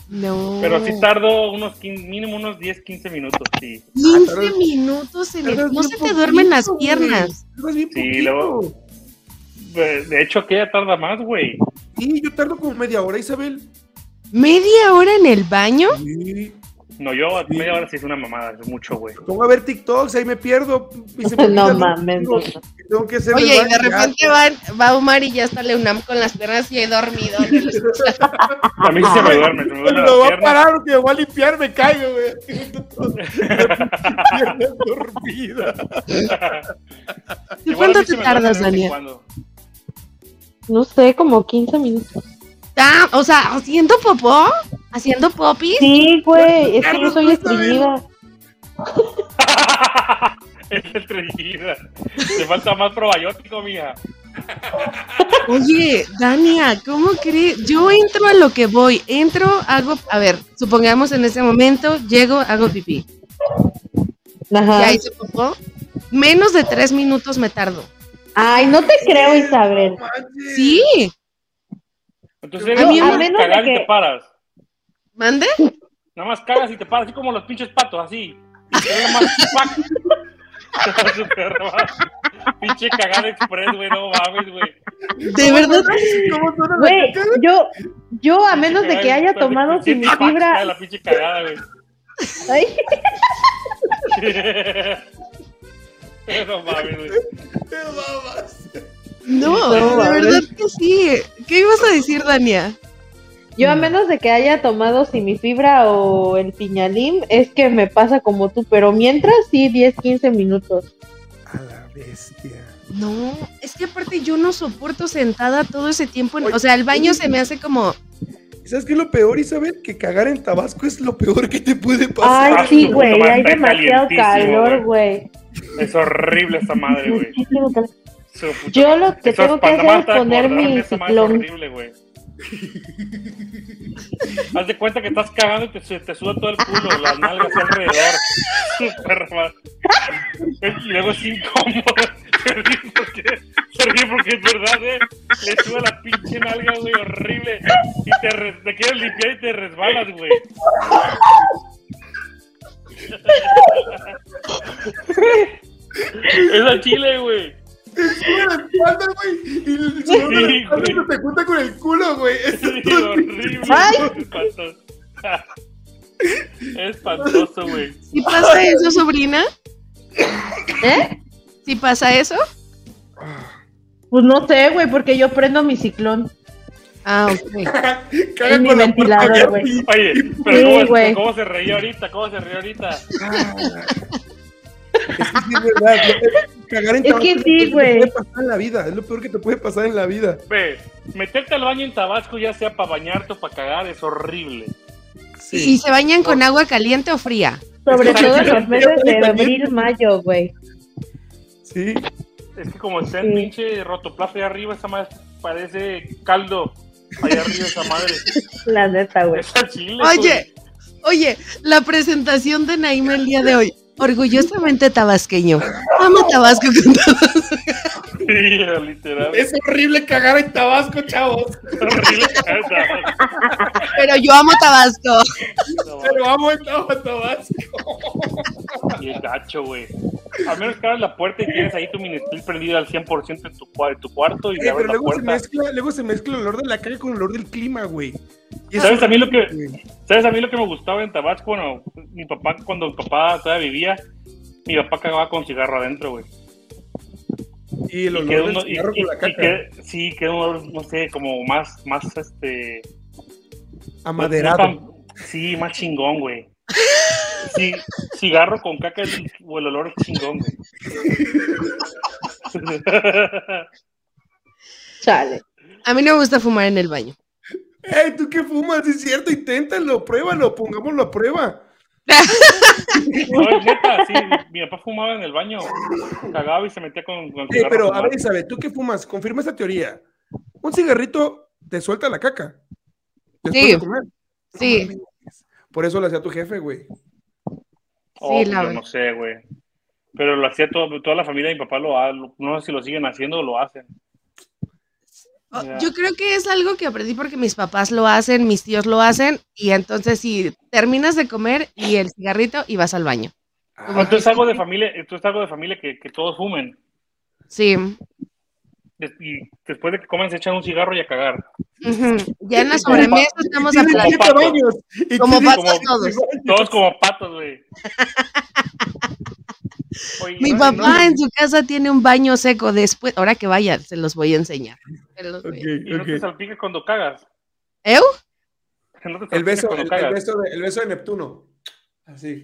No. Pero sí tardo unos 15, mínimo unos 10, 15 minutos, sí. 15 minutos en el... No se te duermen las piernas. Sí, poquito. luego- De de hecho, aquella tarda más, güey. Sí, yo tardo como media hora, Isabel. ¿Media hora en el baño? Sí. No, yo a media hora sí es una mamada, es mucho, güey. Pongo a ver TikToks, ahí me pierdo. Y se me No mames, tengo- no. que Tengo que hacer Oye, y de repente van, va Omar y ya está Leunam con las piernas y he dormido el A mí sí se me duerme, se me duerme lo va a parar porque me voy a limpiar, me caigo, güey. Dormida. ¿Y cuánto te tardas, cuando. No sé, como 15 minutos. Ah, o sea, ¿haciendo popó? ¿Haciendo popis? Sí, güey, es que yo soy estreñida. Es estreñida. Te falta más probiótico, mija. Oye, Dania, ¿cómo crees? Yo entro a lo que voy. Entro, hago, a ver, supongamos en ese momento, llego, hago pipí. Ajá. Ya hice popó. Menos de tres minutos me tardo. Ay, no te creo, Isabel. Sí, Entonces A eres mí, nada a más menos de cagar y que- te paras. ¿mande? Nada más cagas y te paras, así como los pinches patos, así. Pinche cagada express, güey, no mames, güey. De verdad. ¿Cómo suena la Güey, yo, yo a menos de que haya tomado sin mi fibra. La pinche cagada, güey. No mames, babas. No, No, de verdad que sí. ¿Qué ibas a decir, Dania? yo a menos de que haya tomado fibra o el piñalín, es que me pasa como tú, pero mientras sí 10, 15 minutos. A la bestia. No, es que aparte yo no soporto sentada todo ese tiempo. en- o sea, el baño se me hace como. ¿Sabes qué es lo peor, Isabel? Que cagar en Tabasco es lo peor que te puede pasar. Ay, sí, güey, hay demasiado calor, güey. Es horrible esta madre, güey. Yo lo que Eso tengo que hacer es poner mi ciclón. Es horrible, güey. Haz de cuenta que estás cagando y te, te suda todo el culo, las nalgas alrededor. Y luego es incómodo. Se ríe porque, se ríe porque es verdad, ¿eh? Le suda la pinche nalga, güey, horrible. Y te, re- te quieres limpiar y te resbalas, güey. Es a chile, güey. Sube la espalda, güey. Y el sudor de la espalda güey. se te junta con el culo, güey. Es Sí, horrible. Ay. Espantoso. Es espantoso, güey. ¿Sí pasa eso, sobrina? ¿Eh? ¿Sí pasa eso? Pues no sé, güey, porque yo prendo mi ciclón. Ah, ok. Caga Es mi con la ventilador, güey. Oye, pero Sí, ¿cómo, güey. ¿cómo se reía ahorita? ¿Cómo se reía ahorita? Es que sí es verdad. Cagar en Es Tabasco que es lo peor que te güey. puede pasar en la vida. Es lo peor que te puede pasar en la vida. Ve, meterte al baño en Tabasco, ya sea para bañarte o para cagar, es horrible. ¿Y se bañan con agua caliente o fría? Sobre todo en los meses de abril, mayo, güey. Sí. Es que como está el Sí. pinche rotoplaza ahí arriba, esa madre parece caldo. Allá arriba esa madre. La neta, güey. Oye, oye, la presentación de Naime el día de hoy. Orgullosamente tabasqueño. Amo Tabasco con todo. güey. Sí, literal. Es horrible cagar en Tabasco, chavos. horrible. Pero yo amo Tabasco. No, Pero vamos en Tabasco. Y el gacho, güey. A menos que abras la puerta y tienes ahí tu ministril prendido al 100% en tu, en tu cuarto y Eh, abres pero la luego se, mezcla, luego se mezcla el olor de la calle con el olor del clima, güey. ¿Sabes a mí lo que-. ¿Sabes a mí lo que me gustaba en Tabasco? Bueno, mi papá, cuando mi papá todavía vivía, mi papá cagaba con cigarro adentro, güey. Y el Y olor quedó del uno- y- cigarro y- con la caca. sí, quedó un olor, no sé, como más, más, este... Amaderado. sí, más chingón, güey. Sí, cigarro con caca es- o el olor es chingón, güey. Chale. A mí no me gusta fumar en el baño. ¡Ey, tú qué fumas! Es cierto, inténtalo, pruébalo, pongámoslo a prueba. No, es neta, sí, mi papá fumaba en el baño, cagaba y se metía con, con cigarro pero, a ver, Isabel, ¿tú qué fumas? Confirma esta teoría. Un cigarrito te suelta la caca. Sí. de comer. Sí. Por eso lo hacía tu jefe, güey. Oh, Sí, la yo no sé, güey. Pero lo hacía todo- toda la familia de mi papá, lo ha- lo- no sé si lo siguen haciendo o lo hacen. Oh. Yo creo que es algo que aprendí porque mis papás lo hacen, mis tíos lo hacen, y entonces si terminas de comer y el cigarrito y vas al baño. Como Esto es que algo de familia, esto es algo de familia que, que todos fumen. Sí. y después de que comen se echan un cigarro y a cagar. Ya en la Como sobremesa estamos Tiene hablando. siete pato. baños. Y Como patos todos. Todos como patos, güey. Oye, Mi no, papá no, en su casa tiene un baño seco después. Ahora que vaya, se los voy a enseñar. Se los voy a- Ok, Y no te salpiques cuando cagas. ¿Eu? No te El beso, cuando el, cagas. el beso de, el beso de Neptuno. Así.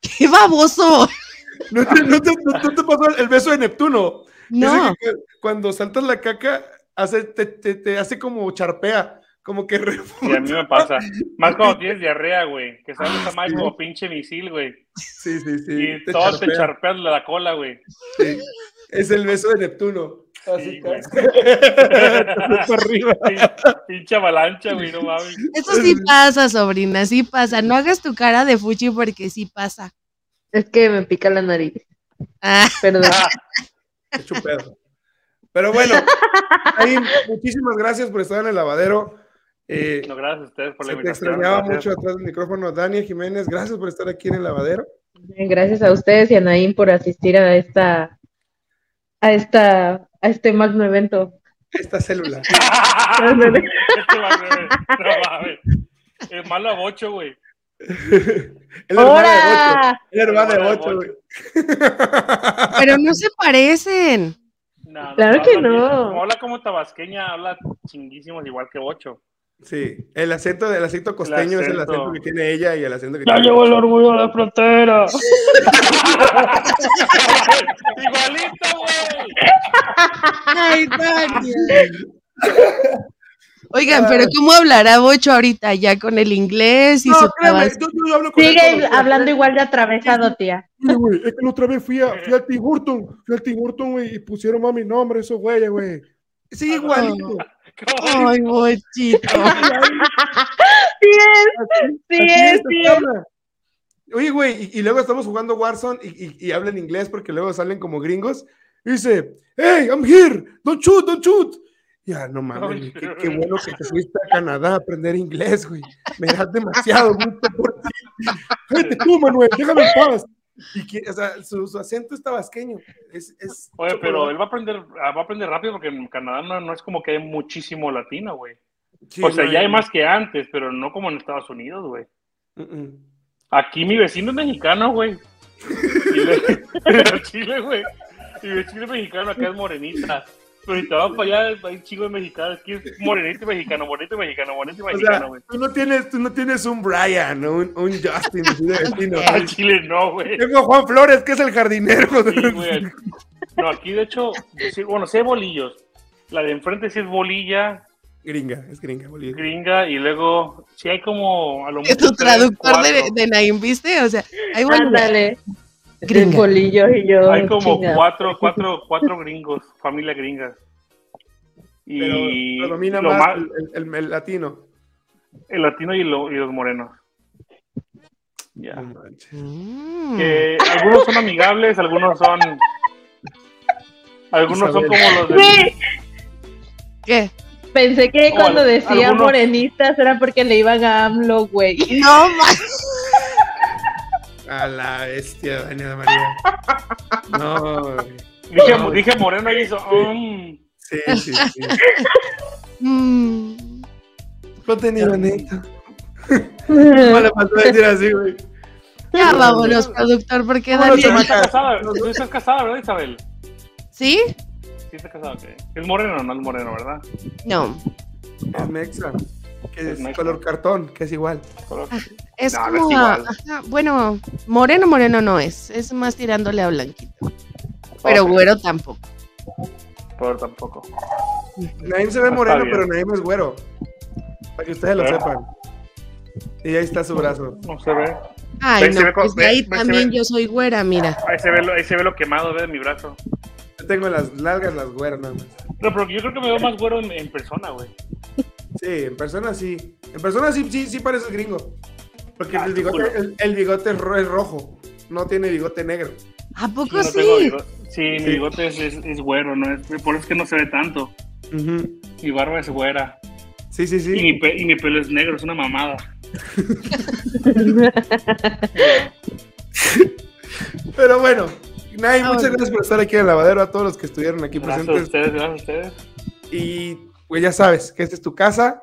¡Qué baboso! ¿No te, no te- no- no te pasó el beso de Neptuno? No. Que cuando saltas la caca, hace, te, te- te hace como charpea, como que Y a mí me pasa. Más cuando tienes diarrea, güey. Que sale esa madre como pinche misil, güey. Sí, sí, sí. Y te todo te charpea, charpeas la cola, güey. sí. Es el beso de Neptuno. Así Sí, güey. arriba. Pin- Pinche avalancha, güey, no mames. Eso sí pasa, sobrina, sí pasa. No hagas tu cara de fuchi porque sí pasa. Es que me pica la nariz. Ah, Perdón. Ah. Pero bueno, ahí, muchísimas gracias por estar en el lavadero. Eh, no, gracias a ustedes por la se te invitación. extrañaba gracias. mucho atrás del micrófono. Dani Jiménez, gracias por estar aquí en el lavadero. Gracias a ustedes y a Naim por asistir a esta, a esta, a este magno evento. Esta célula. Este va, güey, no mames. El malo a bocho, güey. El hermano de Bocho. ¡Hora! El hermano de Bocho, güey. pero no se parecen. No, no, Claro que no. Como habla como tabasqueña, habla chinguísimos igual que bocho. Sí, el acento, el acento costeño es el acento. que tiene ella y el acento que Ya tiene llegó el orgullo de la frontera. Igualito, güey. Ay, Daniel. Oigan, pero ¿cómo hablará Bocho ahorita ya con el inglés y No, su créeme, yo, yo hablo con Sigue hablando igual de atravesado, tía. Sí, güey, es que la otra vez fui, a, fui al Tim Horton, fui al Tim güey, y pusieron más mi nombre, esos güeyes, güey. Sí, igualito. Ay, Bochito. Sí es, sí es, es. Oye, güey, y, y luego estamos jugando Warzone y, y, y hablan inglés porque luego salen como gringos. Y dice, hey, I'm here, don't shoot, don't shoot. Ya, no mames, qué, qué bueno que te fuiste a Canadá a aprender inglés, güey. Me das demasiado gusto por ti. Vete tú, Manuel, déjame en paz. Y que, o sea, su, su acento es tabasqueño. Es, es Oye, pero él va a aprender, ah, va a aprender rápido porque en Canadá no, no es como que hay muchísimo latino, güey. Sí, o sea, no ya hay más que antes, pero no como en Estados Unidos, güey. Aquí mi vecino es mexicano, güey. Chile, güey. Mi vecino es mexicano, acá es morenita. Pero si te vas para allá, hay un chico de mexicanos. Aquí es morenito y mexicano, morenito y mexicano, morenito O sea, mexicano, güey. tú no tienes, tú no tienes un Brian o un, un Justin así de vecino. Al Chile no, güey. Tengo a Juan Flores, que es el jardinero. Sí, güey. No, aquí de hecho, sí, bueno, sí hay bolillos. La de enfrente sí es bolilla, Gringa, es gringa, Bolivia. gringa, y luego sí hay como a lo Es mucho tu traductor de, de Naim, ¿viste? O sea, hay Ándale. El bolillo y yo. Hay como cuatro, cuatro, cuatro gringos, familia gringas. Y Pero predomina lo más más- el, el- el- el latino. el latino y, lo- y los morenos. Ya. Mm. Que algunos son amigables, algunos son. Algunos son como los de. ¿Qué? Pensé que cuando al- decía algunos- morenistas era porque le iban a AMLO, güey. No, ma- A la bestia, Daniela María. No, güey. Dije, dije moreno y hizo. mm. sí, sí, sí. Mm. Contenido neto. No le faltó decir así, güey. Ya vámonos, productor, porque Daniel. Tú estás casada, tú estás casada, ¿verdad, Isabel? ¿Sí? Sí, estás casada, ok. Es moreno, no es moreno, ¿verdad? No. Es mexa. Que Es color cartón, que es igual. Color- Es No, no es como. igual. ajá, bueno, moreno, moreno no es. Es más tirándole a blanquito. Pero güero tampoco. Color tampoco. Naim se ve moreno, pero Naim es güero. Para que ustedes lo ¿Eh? sepan. Y ahí está su brazo. No se ve. Ay, Ahí se ve pues ahí también ve. yo soy güera, mira. Ahí se ve lo, ahí se ve lo quemado, ve, de mi brazo. Yo tengo las largas, las güeras nada más. No, pero yo creo que me veo más güero en, en persona, güey. Sí, en persona sí. En persona sí, sí, sí pareces gringo. Porque Ah, el, bigote, culo. el, el bigote es, ro- es rojo. No tiene bigote negro. ¿A poco No sí? Sí, mi Sí. bigote es, es, es güero, ¿no? Es, por eso es que no se ve tanto. Mi barba es güera. Sí, sí, Y, mi sí. pe- y mi pelo es negro, es una mamada. Pero bueno, Nay, muchas gracias por estar aquí en el lavadero, a todos los que estuvieron aquí Gracias a presentes. ustedes, gracias a ustedes. Y pues ya sabes que esta es tu casa.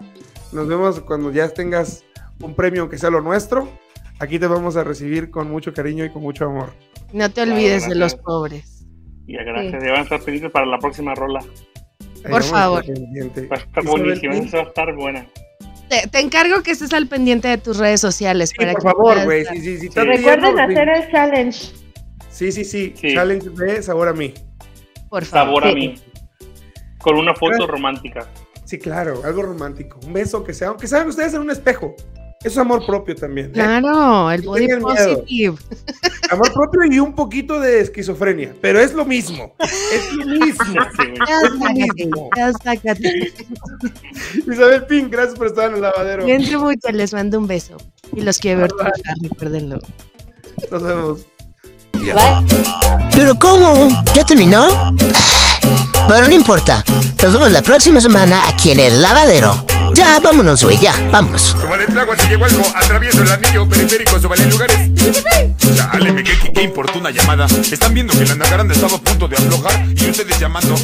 Nos vemos cuando ya tengas un premio que sea lo nuestro. Aquí te vamos a recibir con mucho cariño y con mucho amor. No te olvides de los pobres. Y gracias, ya van a estar pendientes para la próxima rola. Por vamos favor. pendiente. Va a estar buenísima, ¿sí? esa va a estar buena. Te, te encargo que estés al pendiente de tus redes sociales. Sí, para por que favor, güey. Sí, sí, sí. estás Recuerden hacer el challenge. Sí, sí, sí. Sí. Challenge de sabor a mí. Por favor. Sabor a Sí. mí. Con una foto romántica. Sí, claro, algo romántico. Un beso que sea, aunque sean ustedes en un espejo. Eso es amor propio también. ¿eh? Claro, el body positive. Amor propio y un poquito de esquizofrenia. Pero es lo mismo. Es lo mismo. Es lo mismo. Isabel Pink, gracias por estar en el lavadero. Cuídense mucho, les mando un beso. Y los quiero ver recuérdenlo. Nos vemos. ¿Pero cómo? ¿Ya terminó? Bueno, no importa. Nos vemos la próxima semana aquí en el lavadero. Ya, vámonos, güey, ya, vámonos. Como le trago si llegó algo, atravieso el anillo periférico, sobre lugares. Dale, me qué, qué, qué importuna llamada. Están viendo que la nagaranda estaba a punto de aflojar y ustedes llamando.